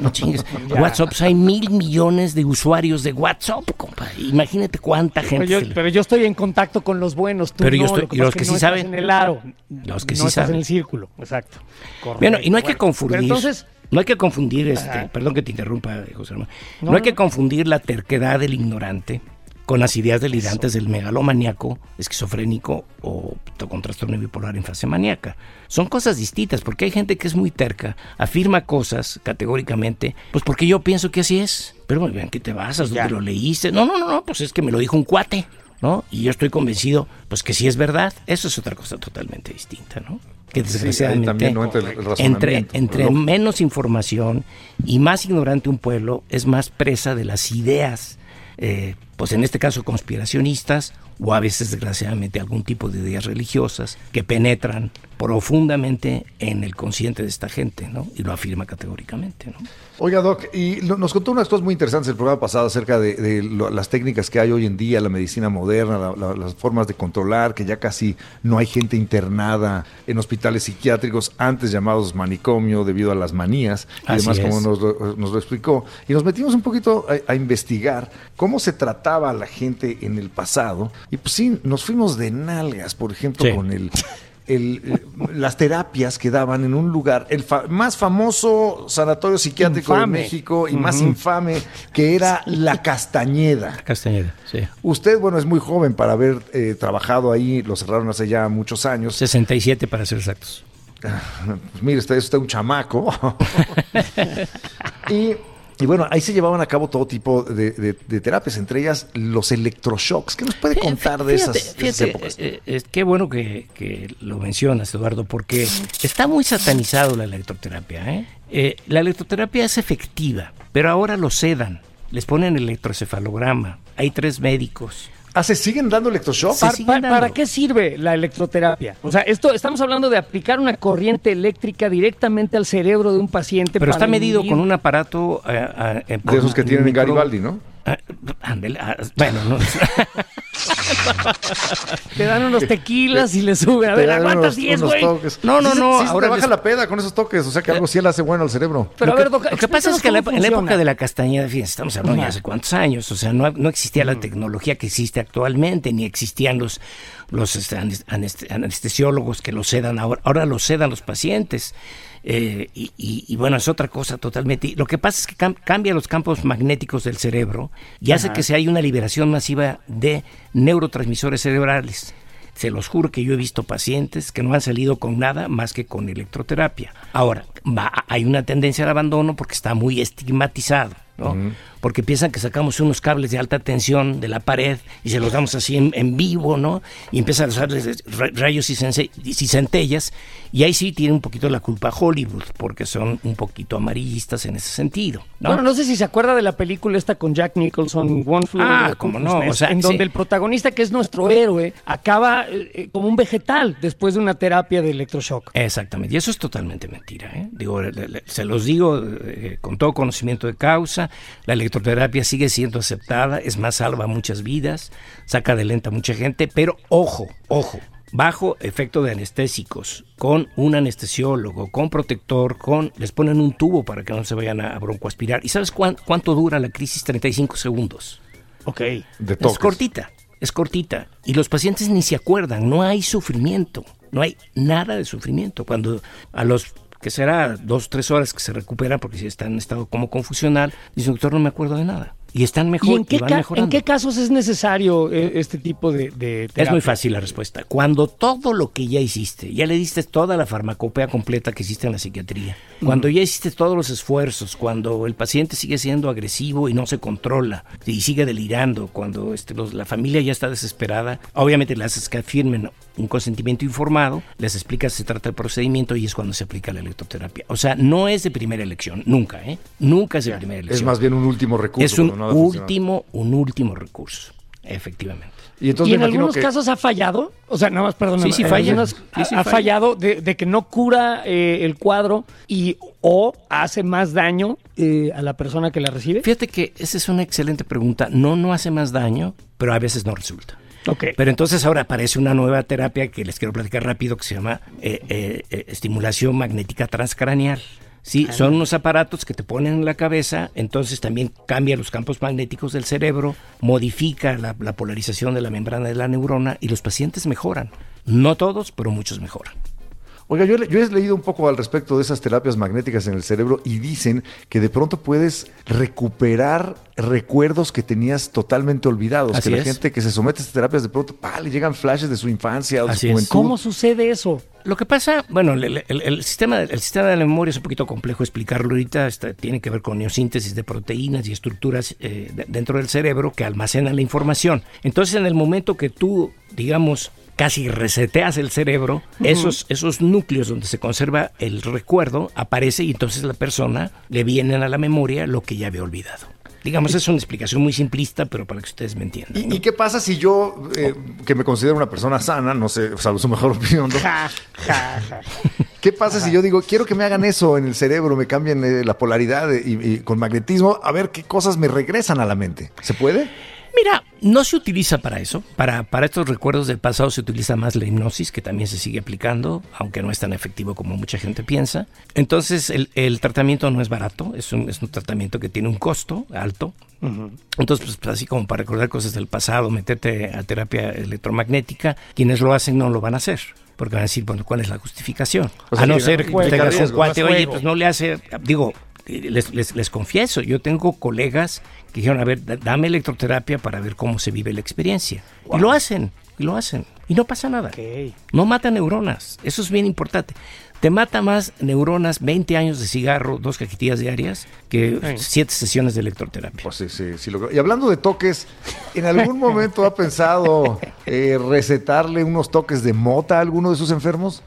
No chingues. WhatsApp, hay mil millones de usuarios de WhatsApp, compa. Imagínate cuánta Pero gente. yo, le- pero yo estoy en contacto con los buenos, tú Pero yo no, estoy- lo que y los que sí no saben. en el aro. Los que no sí estás saben. en el círculo, exacto. Correcto. Bueno, y no hay que confundir. entonces, no hay que confundir, este, Ajá. perdón que te interrumpa, José Ramón. No, No, hay que confundir la terquedad del ignorante con las ideas delirantes del megalomaniaco, esquizofrénico o con trastorno bipolar en fase maníaca. Son cosas distintas, porque hay gente que es muy terca, afirma cosas categóricamente, pues porque yo pienso que así es. Pero bueno, ¿qué te vas? ¿Dónde lo leíste? No, no, no, no, pues es que me lo dijo un cuate, ¿no? Y yo estoy convencido, pues que sí es verdad. Eso es otra cosa totalmente distinta, ¿no? que desgraciadamente entre, entre menos información y más ignorante un pueblo es más presa de las ideas, eh, pues en este caso conspiracionistas o a veces desgraciadamente algún tipo de ideas religiosas que penetran profundamente en el consciente de esta gente, ¿no? Y lo afirma categóricamente, ¿no? Oiga, Doc, y nos contó unas cosas muy interesantes el programa pasado acerca de, las técnicas que hay hoy en día, la medicina moderna, las formas de controlar, que ya casi no hay gente internada en hospitales psiquiátricos, antes llamados manicomio, debido a las manías y demás, como nos lo, explicó. Y nos metimos un poquito a, a investigar cómo se trataba a la gente en el pasado. Y pues sí, nos fuimos de nalgas, por ejemplo, con el el, las terapias que daban en un lugar, el más famoso sanatorio psiquiátrico de México y más infame, que era La Castañeda. Castañeda, sí. Usted, bueno, es muy joven para haber eh, trabajado ahí, lo cerraron hace ya muchos años. 67 para ser exactos. Pues mire, usted es un chamaco. y y bueno, ahí se llevaban a cabo todo tipo de, terapias, entre ellas los electroshocks. ¿Qué nos puede contar de esas, épocas? Eh, eh, qué bueno que, lo mencionas, Eduardo, porque está muy satanizado la electroterapia. ¿eh? ¿eh? la electroterapia es efectiva, pero ahora lo sedan. Les ponen electrocefalograma. Hay tres médicos. Ah, ¿se siguen dando electroshock? ¿Para, qué sirve la electroterapia? O sea, esto estamos hablando de aplicar una corriente eléctrica directamente al cerebro de un paciente. Pero está medido con un aparato... Eh, eh, de esos que tienen en Garibaldi, ¿no? Ah, ah, bueno, no. te dan unos tequilas y le suben. A ver, aguanta 10, güey. No, no, no. ahora baja la peda con esos toques. O sea que algo sí le hace bueno al cerebro. Pero a ver, lo que, pasa es que en la época de la castañeda, fíjense, estamos hablando de hace cuántos años. O sea, no, no existía la tecnología que existe actualmente, ni existían los, los este, anestesiólogos que lo sedan ahora. Ahora lo sedan los pacientes. Eh, y, bueno, es otra cosa totalmente. Lo que pasa es que cambia los campos magnéticos del cerebro y hace que se haya una liberación masiva de neurotransmisores cerebrales. Se los juro que yo he visto pacientes que no han salido con nada más que con electroterapia. Ahora, hay una tendencia al abandono porque está muy estigmatizado. ¿No? Porque piensan que sacamos unos cables de alta tensión de la pared y se los damos así en, vivo, ¿no? Y empiezan a usar rayos y, centellas. Y ahí sí tiene un poquito la culpa Hollywood, porque son un poquito amarillistas en ese sentido. ¿no? Bueno, no sé si se acuerda de la película esta con Jack Nicholson, One Flew Ah, como no. O sea, en donde el protagonista, que es nuestro héroe, acaba eh, eh, como un vegetal después de una terapia de electroshock. Exactamente. Y eso es totalmente mentira. ¿eh? Digo, se los digo eh, con todo conocimiento de causa. La electroterapia sigue siendo aceptada, es más, salva muchas vidas, saca de lenta a mucha gente, pero ojo, ojo, bajo efecto de anestésicos, con un anestesiólogo, con protector, con les ponen un tubo para que no se vayan a broncoaspirar. ¿Y sabes cuánto dura la crisis? 35 segundos. Ok. De es cortita, es cortita. Y los pacientes ni se acuerdan, no hay sufrimiento, no hay nada de sufrimiento. Cuando a los que será dos, tres horas que se recupera porque si está en estado como confusional, dice, doctor, no me acuerdo de nada. Y están mejor en qué, ¿en qué casos es necesario eh, este tipo de, de Es muy fácil la respuesta. Cuando todo lo que ya hiciste, ya le diste toda la farmacopea completa que existe en la psiquiatría, cuando ya hiciste todos los esfuerzos, cuando el paciente sigue siendo agresivo y no se controla y sigue delirando, cuando este, la familia ya está desesperada, obviamente le haces que firmen un consentimiento informado, les explicas se trata del procedimiento y es cuando se aplica la electroterapia. O sea, no es de primera elección, nunca, ¿eh? Nunca es de primera elección. Es más bien un último recurso. Es un último, un último recurso, efectivamente. Y, entonces en algunos casos ha fallado, o sea, nada más, perdón, sí, sí falla. ha, fallado de, que no cura eh, el cuadro y o hace más daño eh, a la persona que la recibe. Fíjate que esa es una excelente pregunta. No, no hace más daño, pero a veces no resulta. Pero entonces ahora aparece una nueva terapia que les quiero platicar rápido que se llama eh, eh, eh, estimulación magnética transcraneal. Sí, son unos aparatos que te ponen en la cabeza, entonces también cambia los campos magnéticos del cerebro, modifica la, la polarización de la membrana de la neurona y los pacientes mejoran. No todos, pero muchos mejoran. Oiga, yo, he leído un poco al respecto de esas terapias magnéticas en el cerebro y dicen que de pronto puedes recuperar recuerdos que tenías totalmente olvidados. Así que la es. gente que se somete a estas terapias de pronto ¡pah! le llegan flashes de su infancia o de Así su es. juventud. ¿Cómo sucede eso? Lo que pasa, bueno, el, el- el sistema, el sistema de la memoria es un poquito complejo explicarlo ahorita. está- tiene que ver con neosíntesis de proteínas y estructuras eh, de- dentro del cerebro que almacenan la información. Entonces, en el momento que tú, digamos, casi reseteas el cerebro, esos, esos núcleos donde se conserva el recuerdo aparece y entonces la persona le vienen a la memoria lo que ya había olvidado. Digamos, es una explicación muy simplista, pero para que ustedes me entiendan. ¿Y, y qué pasa si yo, eh, que me considero una persona sana, no sé, o sea, su mejor opinión, ¿no? Ja, ja, ja. ¿Qué pasa si yo digo, quiero que me hagan eso en el cerebro, me cambien eh, la polaridad eh, y, y con magnetismo, a ver qué cosas me regresan a la mente? ¿Se puede? No se utiliza para eso. Para, para estos recuerdos del pasado se utiliza más la hipnosis, que también se sigue aplicando, aunque no es tan efectivo como mucha gente piensa. Entonces, el, el tratamiento no es barato, es un, es un tratamiento que tiene un costo alto. Entonces, pues, así como para recordar cosas del pasado, meterte a terapia electromagnética, quienes lo hacen no lo van a hacer. Porque van a decir, bueno, ¿cuál es la justificación? O sea, a no ser que tengas un cuate, oye, pues no le hace, digo, les, les, les confieso, yo tengo colegas que dijeron, a ver, da- dame electroterapia para ver cómo se vive la experiencia. Y lo hacen, y lo hacen. Y no pasa nada. No mata neuronas, eso es bien importante. Te mata más neuronas 20 años de cigarro, dos cajetillas diarias, que Sí. siete sesiones de electroterapia. Pues sí, sí, sí. lo creo. Y hablando de toques, ¿en algún momento ha pensado eh, recetarle unos toques de mota a alguno de sus enfermos?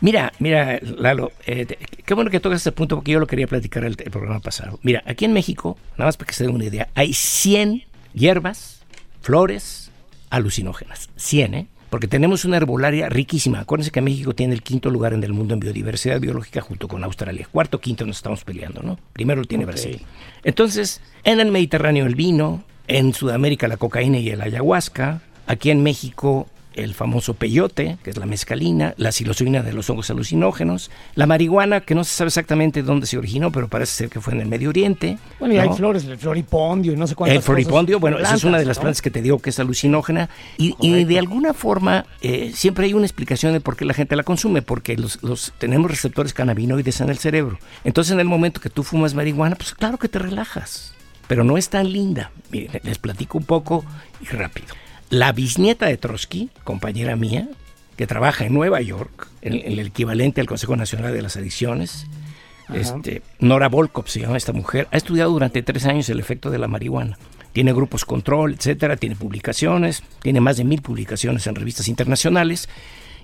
Mira, mira, Lalo, eh, qué bueno que tocas este punto porque yo lo quería platicar el, el programa pasado. Mira, aquí en México, nada más para que se den una idea, hay 100 hierbas, flores alucinógenas. 100, ¿eh? Porque tenemos una herbolaria riquísima. Acuérdense que México tiene el quinto lugar en el mundo en biodiversidad biológica junto con Australia. Cuarto, quinto nos estamos peleando, ¿no? Primero lo tiene. Brasil. Entonces, en el Mediterráneo el vino, en Sudamérica la cocaína y el ayahuasca, aquí en México el famoso peyote, que es la mezcalina, la psilocibina de los hongos alucinógenos, la marihuana, que no se sabe exactamente dónde se originó, pero parece ser que fue en el Medio Oriente. Bueno, y hay flores, el floripondio y no sé cuántas El floripondio, cosas. bueno, esa es una de las ¿no? plantas que te digo que es alucinógena. Y, y de alguna forma eh, siempre hay una explicación de por qué la gente la consume, porque los, los- tenemos receptores cannabinoides en el cerebro. Entonces, en el momento que tú fumas marihuana, pues claro que te relajas. Pero no es tan linda. Miren, les platico un poco y rápido. La bisnieta de Trotsky, compañera mía, que trabaja en Nueva York, en, en el equivalente al Consejo Nacional de las Adicciones, este, Nora Volkov se llama esta mujer, ha estudiado durante tres años el efecto de la marihuana. Tiene grupos control, etcétera, tiene publicaciones, tiene más de mil publicaciones en revistas internacionales.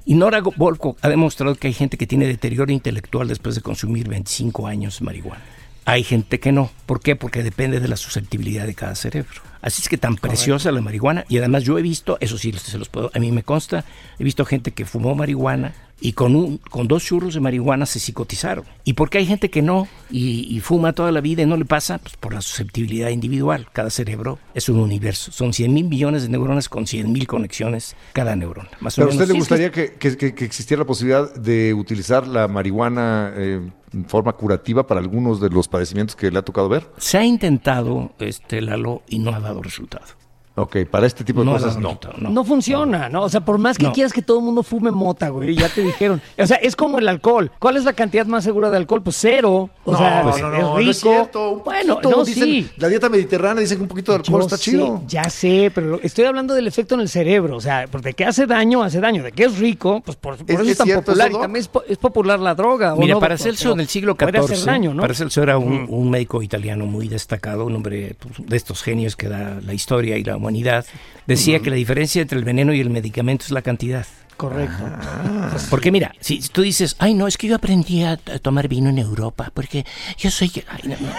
Y Nora Volkov ha demostrado que hay gente que tiene deterioro intelectual después de consumir 25 años marihuana. Hay gente que no. ¿Por qué? Porque depende de la susceptibilidad de cada cerebro. Así es que tan preciosa la marihuana. Y además yo he visto, eso sí se los puedo, a mí me consta, he visto gente que fumó marihuana y con, un, con dos churros de marihuana se psicotizaron. ¿Y por qué hay gente que no y, y fuma toda la vida y no le pasa? Pues por la susceptibilidad individual. Cada cerebro es un universo. Son 100 mil millones de neuronas con 100 mil conexiones cada neurona. Más o ¿Pero a menos. usted le Sí, es que- gustaría que, que- que- que existiera la posibilidad de utilizar la marihuana eh, forma curativa para algunos de los padecimientos que le ha tocado ver? Se ha intentado, este, Lalo, y no ha dado resultado. Ok, para este tipo de No cosas no. No, funciona, ¿no? O sea, por más que No. quieras que todo el mundo fume mota, güey, ya te dijeron. O sea, es como el alcohol. ¿Cuál es la cantidad más segura de alcohol? Pues cero. O sea, pues, es rico. bueno, no, dicen, sí. La dieta mediterránea dicen que un poquito de alcohol Yo está sé, chido. Ya sé, pero estoy hablando del efecto en el cerebro. O sea, porque de que hace daño, hace daño. De que es rico, pues por, por ¿Es- eso es es tan cierto popular. eso, y también es, po- es popular la droga. ¿o Mira, no, para doctor? Celso en el siglo XIV, hacer daño, ¿no? Paracelso era un, un médico italiano muy destacado, un hombre pues, de estos genios que da la historia y la humanidad. Decía que la diferencia entre el veneno y el medicamento es la cantidad. Correcto. Porque mira, si tú dices, ay, no, es que yo aprendí a, tomar vino en Europa, porque yo soy... Ay, no, no.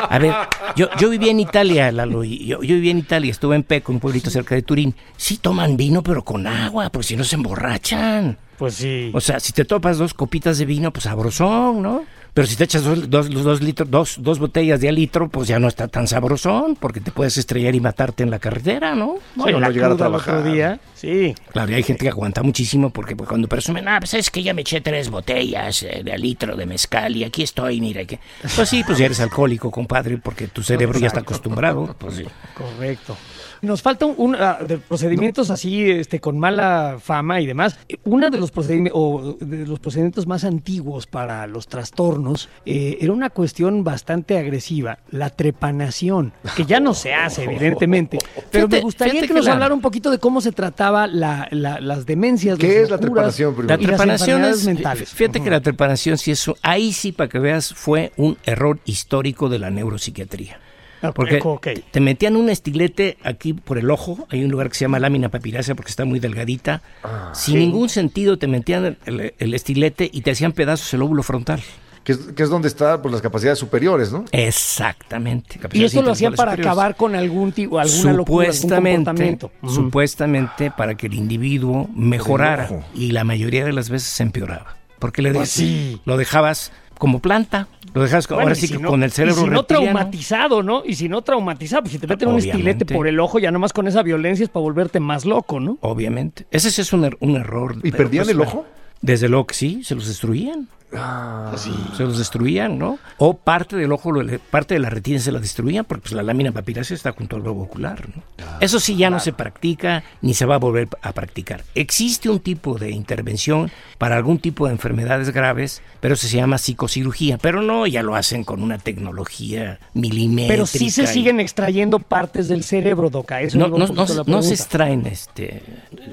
A ver, yo, yo vivía en Italia, Lalo, y yo, yo vivía en Italia, estuve en Peco, un pueblito cerca de Turín. Sí toman vino, pero con agua, porque si no se emborrachan. Pues sí. O sea, si te topas dos copitas de vino, pues sabrosón, ¿no? Pero si te echas dos, dos, dos litros, dos, dos botellas de a litro, pues ya no está tan sabrosón, porque te puedes estrellar y matarte en la carretera, ¿no? No la llegar a trabajar. otro día. Sí. Claro, y hay gente que aguanta muchísimo porque pues, cuando presumen, ah, pues es que ya me eché tres botellas eh, de a litro de mezcal y aquí estoy, mira que. Pues sí, pues ya eres alcohólico, compadre, porque tu cerebro ya está acostumbrado. Pues sí. Correcto. Nos falta un, un, ah, de procedimientos así, este, con mala fama y demás. Uno de los procedimientos, o de los procedimientos más antiguos para los trastornos eh, era una cuestión bastante agresiva, la trepanación, que ya no se hace, evidentemente. Pero me Fíjate- gustaría fíjate que que nos la- hablara un poquito de cómo se trataba la- la- las demencias. ¿Qué las es la trepanación, primero? La trepanación es, mentales. fíjate que la trepanación sí es, un- ahí sí para que veas fue un error histórico de la neuropsiquiatría. Ok, Porque te metían un estilete aquí por el ojo, hay un lugar que se llama lámina papirácea porque está muy delgadita, Ah, sin ningún sentido te metían el, el- el estilete y te hacían pedazos el óvulo frontal. Que es, que es donde están pues, las capacidades superiores, ¿no? Exactamente. Y esto lo hacían para superiores. acabar con algún tipo, alguna locura, algún supuestamente, comportamiento. Supuestamente para que el individuo mejorara y la mayoría de las veces se empeoraba. Porque le Pues de- sí. lo dejabas como planta, lo Bueno, ahora sí si que no- con el cerebro y si no reptiliano. traumatizado, ¿no? Y si no traumatizado, pues si te meten un estilete por el ojo, ya nomás con esa violencia es para volverte más loco, ¿no? Obviamente. Ese sí es un, er- un error. ¿Y perdían pues, el bueno, ojo? Desde luego que sí, se los destruían. Ah, Se los destruían, ¿no? O parte del ojo, parte de la retina se la destruían porque pues, la lámina papirácea está junto al globo ocular, ¿no? Eso sí ya no se practica ni se va a volver a practicar. Existe un tipo de intervención para algún tipo de enfermedades graves, pero eso se llama psicocirugía. Pero no, ya lo hacen con una tecnología milimétrica. Pero sí se y- siguen extrayendo partes del cerebro, Doca. Eso No, no, no, no se extraen este,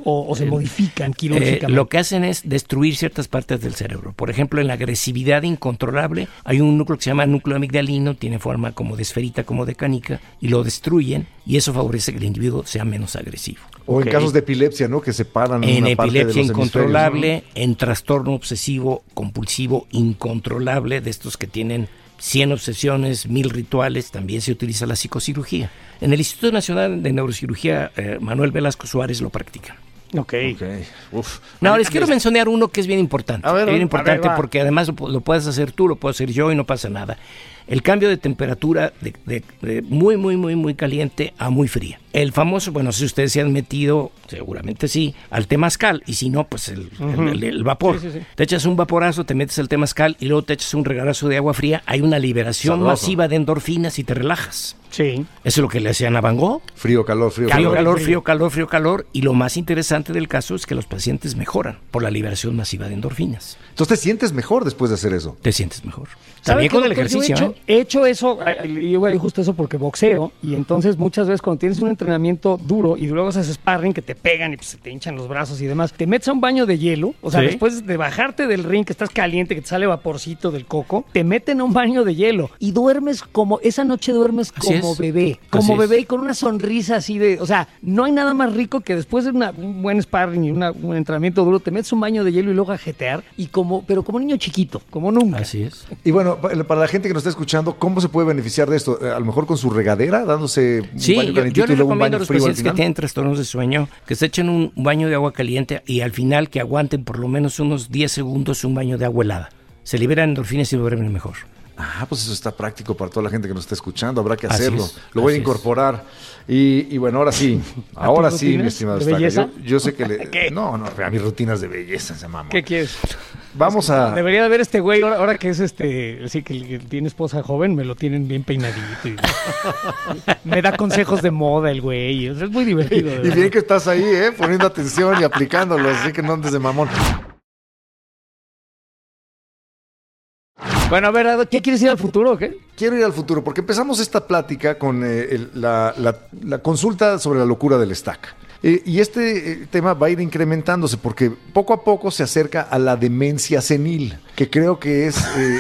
o, o se modifican Eh, quirúrgicamente. lo que hacen es destruir ciertas partes del cerebro. Por ejemplo, en la agresividad incontrolable hay un núcleo que se llama núcleo amigdalino, tiene forma como de esferita, como de canica, y lo destruyen y eso favorece que el individuo sea menos agresivo. O en casos de epilepsia, ¿no? Que separan En una parte de epilepsia los hemisferios, incontrolable, en trastorno obsesivo compulsivo incontrolable, de estos que tienen 100 obsesiones, 1000 rituales, también se utiliza la psicocirugía. En el Instituto Nacional de Neurocirugía, eh, Manuel Velasco Suárez lo practica. Ok. ¿no? Ok. Uf. No, les quiero mencionar uno que es bien importante. A ver, bien a importante ver, va. porque además lo, lo puedes hacer tú, lo puedo hacer yo y no pasa nada. El cambio de temperatura de, de- de muy, muy, muy, muy caliente a muy fría. El famoso, bueno, si ustedes se han metido, seguramente sí, al temazcal. Y si no, pues el, el- el- el vapor. Sí, sí, sí. Te echas un vaporazo, te metes al temazcal y luego te echas un regalazo de agua fría. Hay una liberación Sabroso. masiva de endorfinas y te relajas. Sí. Eso es lo que le hacían a Van Gogh. Frío, calor, frío, Frío, calor. calor, frío. frío, calor, frío, calor. Y lo más interesante del caso es que los pacientes mejoran por la liberación masiva de endorfinas. Entonces te sientes mejor después de hacer eso. Te sientes mejor. ¿Sabe También con el? Yo ejercicio. He hecho, ¿eh? he hecho eso, y yo voy justo eso porque boxeo, y entonces muchas veces cuando tienes un entrenamiento duro y luego haces sparring que te pegan y pues, se te hinchan los brazos y demás, te metes a un baño de hielo, o sea, Sí. después de bajarte del ring que estás caliente, que te sale vaporcito del coco, te meten a un baño de hielo y duermes como, esa noche duermes Así como es. bebé, Así como es. bebé y con una sonrisa así de, o sea, no hay nada más rico que después de una- un buen sparring y una- un entrenamiento duro, te metes a un baño de hielo y luego a jetear y como, pero como niño chiquito, como nunca. Así es. Y bueno, pa- para la gente que nos está escuchando, ¿cómo se puede beneficiar de esto? Eh, A lo mejor con su regadera, dándose un Sí, baño yo, calentito yo les y luego un a baño los frío al pacientes que final. tienen trastornos de sueño que se echen un baño de agua caliente y al final que aguanten por lo menos unos 10 segundos un baño de agua helada. Se liberan endorfinas y duermen mejor. Ah, pues eso está práctico para toda la gente que nos está escuchando. Habrá que hacerlo. es, Lo voy a incorporar. Y, y bueno, ahora sí. Ahora sí, mi estimado de Estaca. belleza? Yo, yo sé que le. ¿Qué? No, no, a mis rutinas de belleza se mamó. ¿Qué quieres? Vamos a. Debería de ver este güey, ahora, ahora que es este, así que, que tiene esposa joven, me lo tienen bien peinadito. y- me da consejos de moda el güey. es muy divertido. Y bien que estás ahí, ¿eh? Poniendo atención y aplicándolo, así que no andes de mamón. Bueno, a ver, ¿qué quieres ir al futuro o qué? Quiero ir al futuro, porque empezamos esta plática con eh, el- la, la- la consulta sobre la locura del stack. Eh, y este eh, tema va a ir incrementándose porque poco a poco se acerca a la demencia senil, que creo que es eh,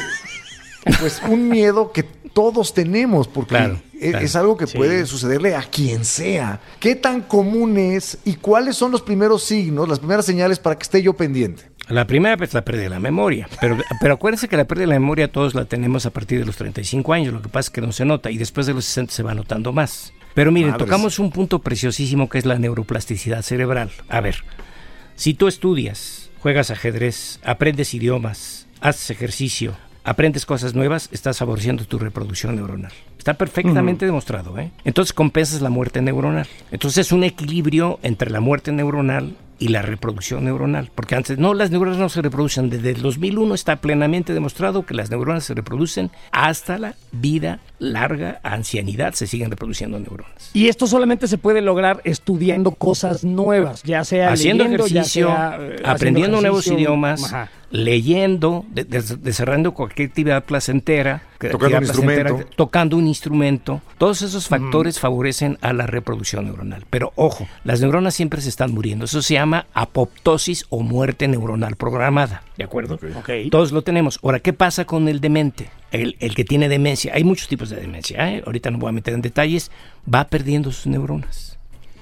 pues un miedo que todos tenemos, porque Claro, e- claro. es algo que Sí. puede sucederle a quien sea. ¿Qué tan común es y cuáles son los primeros signos, las primeras señales para que esté yo pendiente? La primera pues la pérdida de la memoria, pero, pero acuérdense que la pérdida de la memoria todos la tenemos a partir de los 35 años, lo que pasa es que no se nota y después de los 60 se va notando más. Pero miren, Madres. tocamos un punto preciosísimo que es la neuroplasticidad cerebral. A ver, si tú estudias, juegas ajedrez, aprendes idiomas, haces ejercicio, aprendes cosas nuevas, estás favoreciendo tu reproducción neuronal. Está perfectamente demostrado, ¿eh? Entonces compensas la muerte neuronal. Entonces es un equilibrio entre la muerte neuronal y la reproducción neuronal. Porque antes, no, las neuronas no se reproducen. Desde el 2001 está plenamente demostrado que las neuronas se reproducen hasta la vida larga, ancianidad, se siguen reproduciendo neuronas. Y esto solamente se puede lograr estudiando cosas nuevas, ya sea haciendo leyendo, ya ejercicio, sea, eh, haciendo aprendiendo nuevos ejercicio. idiomas, Ajá. Leyendo, de- de- desarrollando cualquier actividad placentera, Tocando actividad un instrumento. placentera, tocando un instrumento. Todos esos factores favorecen a la reproducción neuronal. Pero ojo, las neuronas siempre se están muriendo. Eso se llama apoptosis o muerte neuronal programada. ¿De acuerdo? Ok. Todos lo tenemos. Ahora, ¿qué pasa con el demente? El, el que tiene demencia. Hay muchos tipos de demencia. ¿eh? Ahorita no voy a meter en detalles. Va perdiendo sus neuronas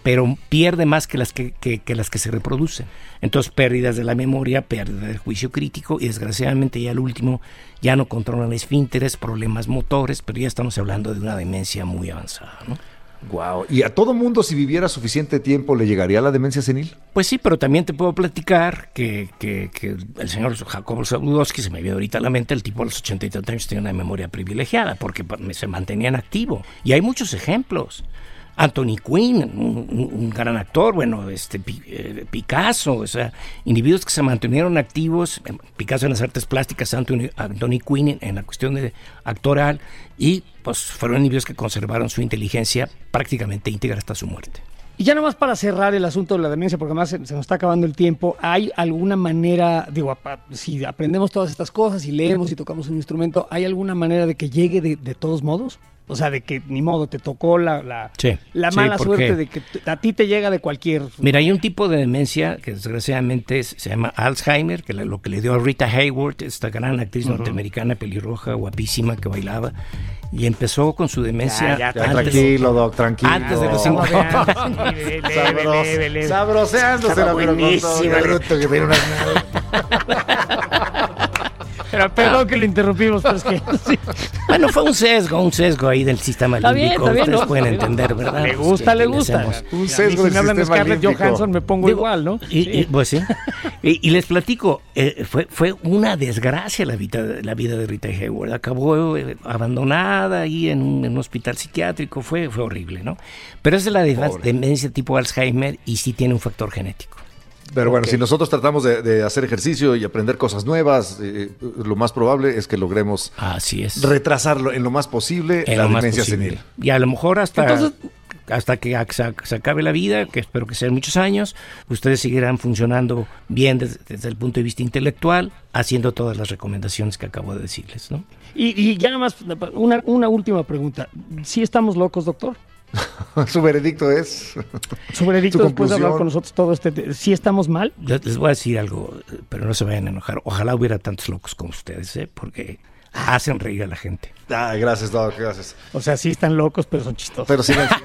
pero pierde más que las que, que- que las que se reproducen. Entonces, pérdidas de la memoria, pérdida del juicio crítico y desgraciadamente ya el último ya no controlan esfínteres, problemas motores, pero ya estamos hablando de una demencia muy avanzada. ¿no? Wow. ¿Y a todo mundo si viviera suficiente tiempo le llegaría la demencia senil? Pues sí, pero también te puedo platicar que, que- que el señor Jacobo Saludowski, se me viene ahorita a la mente, el tipo a los 80 y tantos años tenía una memoria privilegiada porque se mantenía en activo. Y hay muchos ejemplos. Anthony Quinn, un, gran actor, bueno, este eh, Picasso, o sea, individuos que se mantuvieron activos, Picasso en las artes plásticas, Anthony, Quinn en, la cuestión de actoral, y pues fueron individuos que conservaron su inteligencia prácticamente íntegra hasta su muerte. Y ya nomás para cerrar el asunto de la demencia, porque además se, nos está acabando el tiempo, ¿hay alguna manera, digo, si aprendemos todas estas cosas y leemos y tocamos un instrumento, ¿hay alguna manera de que llegue de todos modos? O sea, de que ni modo, te tocó la, la, Sí, la mala suerte de que a ti te llega de cualquier... Mira, hay un tipo de demencia que desgraciadamente es- se llama Alzheimer, que la- lo que le dio a Rita Hayworth, esta gran actriz norteamericana, pelirroja, guapísima, que bailaba, y empezó con su demencia Ya, ya, antes, tranquilo, Doc, tranquilo. antes de los Estamos cinco. vean, leve, leve, leve, leve. Sabroseándosela, pero con todo buenísima. el bruto que tiene unas Pero perdón que lo interrumpimos, pero es que... sí. Bueno, fue un sesgo, un sesgo ahí del sistema Está bien, límbico. está bien, Ustedes ¿no? pueden entender, ¿verdad? Le gusta, ¿qué- le gusta. Un sesgo si me hablan de Scarlett. Johansson me pongo Digo, igual, ¿no? Y, Sí. y, pues sí. Y, y les platico, eh, fue, fue una desgracia la vida, la vida de Rita Hayworth. Acabó eh, abandonada ahí en un, en un hospital psiquiátrico. Fue, fue horrible, ¿no? Pero es de la de- demencia tipo Alzheimer y sí tiene un factor genético. Pero bueno, si nosotros tratamos de, de hacer ejercicio y aprender cosas nuevas, eh, lo más probable es que logremos Así es. retrasarlo en lo más posible En la más demencia posible. senil. Y a lo mejor hasta, Entonces- hasta que se, se acabe la vida, que espero que sean muchos años, ustedes seguirán funcionando bien desde, desde el punto de vista intelectual, haciendo todas las recomendaciones que acabo de decirles, ¿no? Y, y ya nada más, una, una última pregunta. ¿Sí estamos locos, doctor? Su veredicto es. Su veredicto Su después de hablar conclusión. con nosotros todo este... te- ¿Sí estamos mal? Yo les voy a decir algo, pero no se vayan a enojar. Ojalá hubiera tantos locos como ustedes, ¿eh? porque hacen reír a la gente. Ah, gracias, Doc, gracias. O sea, sí están locos, pero son chistosos. Pero sigan.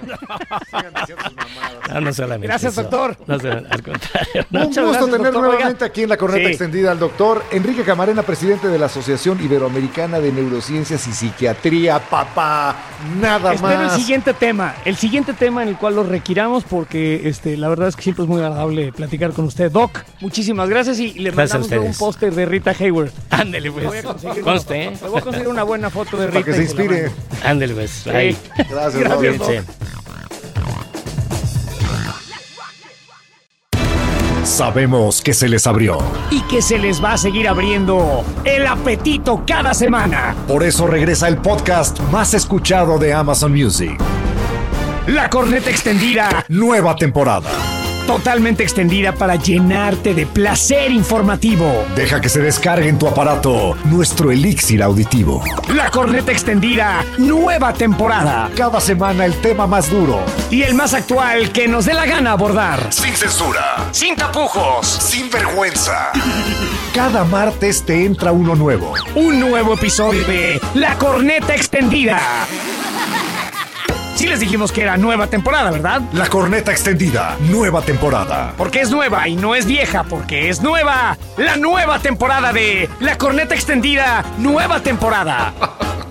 No, no solamente Gracias, eso. doctor. No, se- al contrario. Un gusto gracias, tener doctor. nuevamente Oiga, aquí en la corneta sí. extendida al doctor Enrique Camarena, presidente de la Asociación Iberoamericana de Neurociencias y Psiquiatría. Papá, nada Espero el más. siguiente tema, el siguiente tema en el cual lo requiramos porque este, la verdad es que siempre es muy agradable platicar con usted. Doc, muchísimas gracias y le Gracias mandamos un póster de Rita Hayworth. Ándele, Voy a pues. conseguir Conste, ¿eh? le voy a conseguir una buena foto de Para que se inspire. Ándele, pues. Sí. Ahí. Gracias. Gracias, Doc. Sabemos que se les abrió. Y que se les va a seguir abriendo el apetito cada semana. Por eso regresa el podcast más escuchado de Amazon Music. La corneta extendida, Nueva temporada. Totalmente extendida para llenarte de placer informativo. Deja que se descargue en tu aparato nuestro elixir auditivo. La corneta extendida, nueva temporada. Cada semana el tema más duro. Y el más actual que nos dé la gana abordar. Sin censura. Sin tapujos. Sin vergüenza. Cada martes te entra uno nuevo. Un nuevo episodio de La corneta extendida. Sí les dijimos que era nueva temporada, ¿verdad? La corneta extendida. Nueva temporada. Porque es nueva y no es vieja, porque es nueva. La nueva temporada de La corneta extendida, nueva temporada.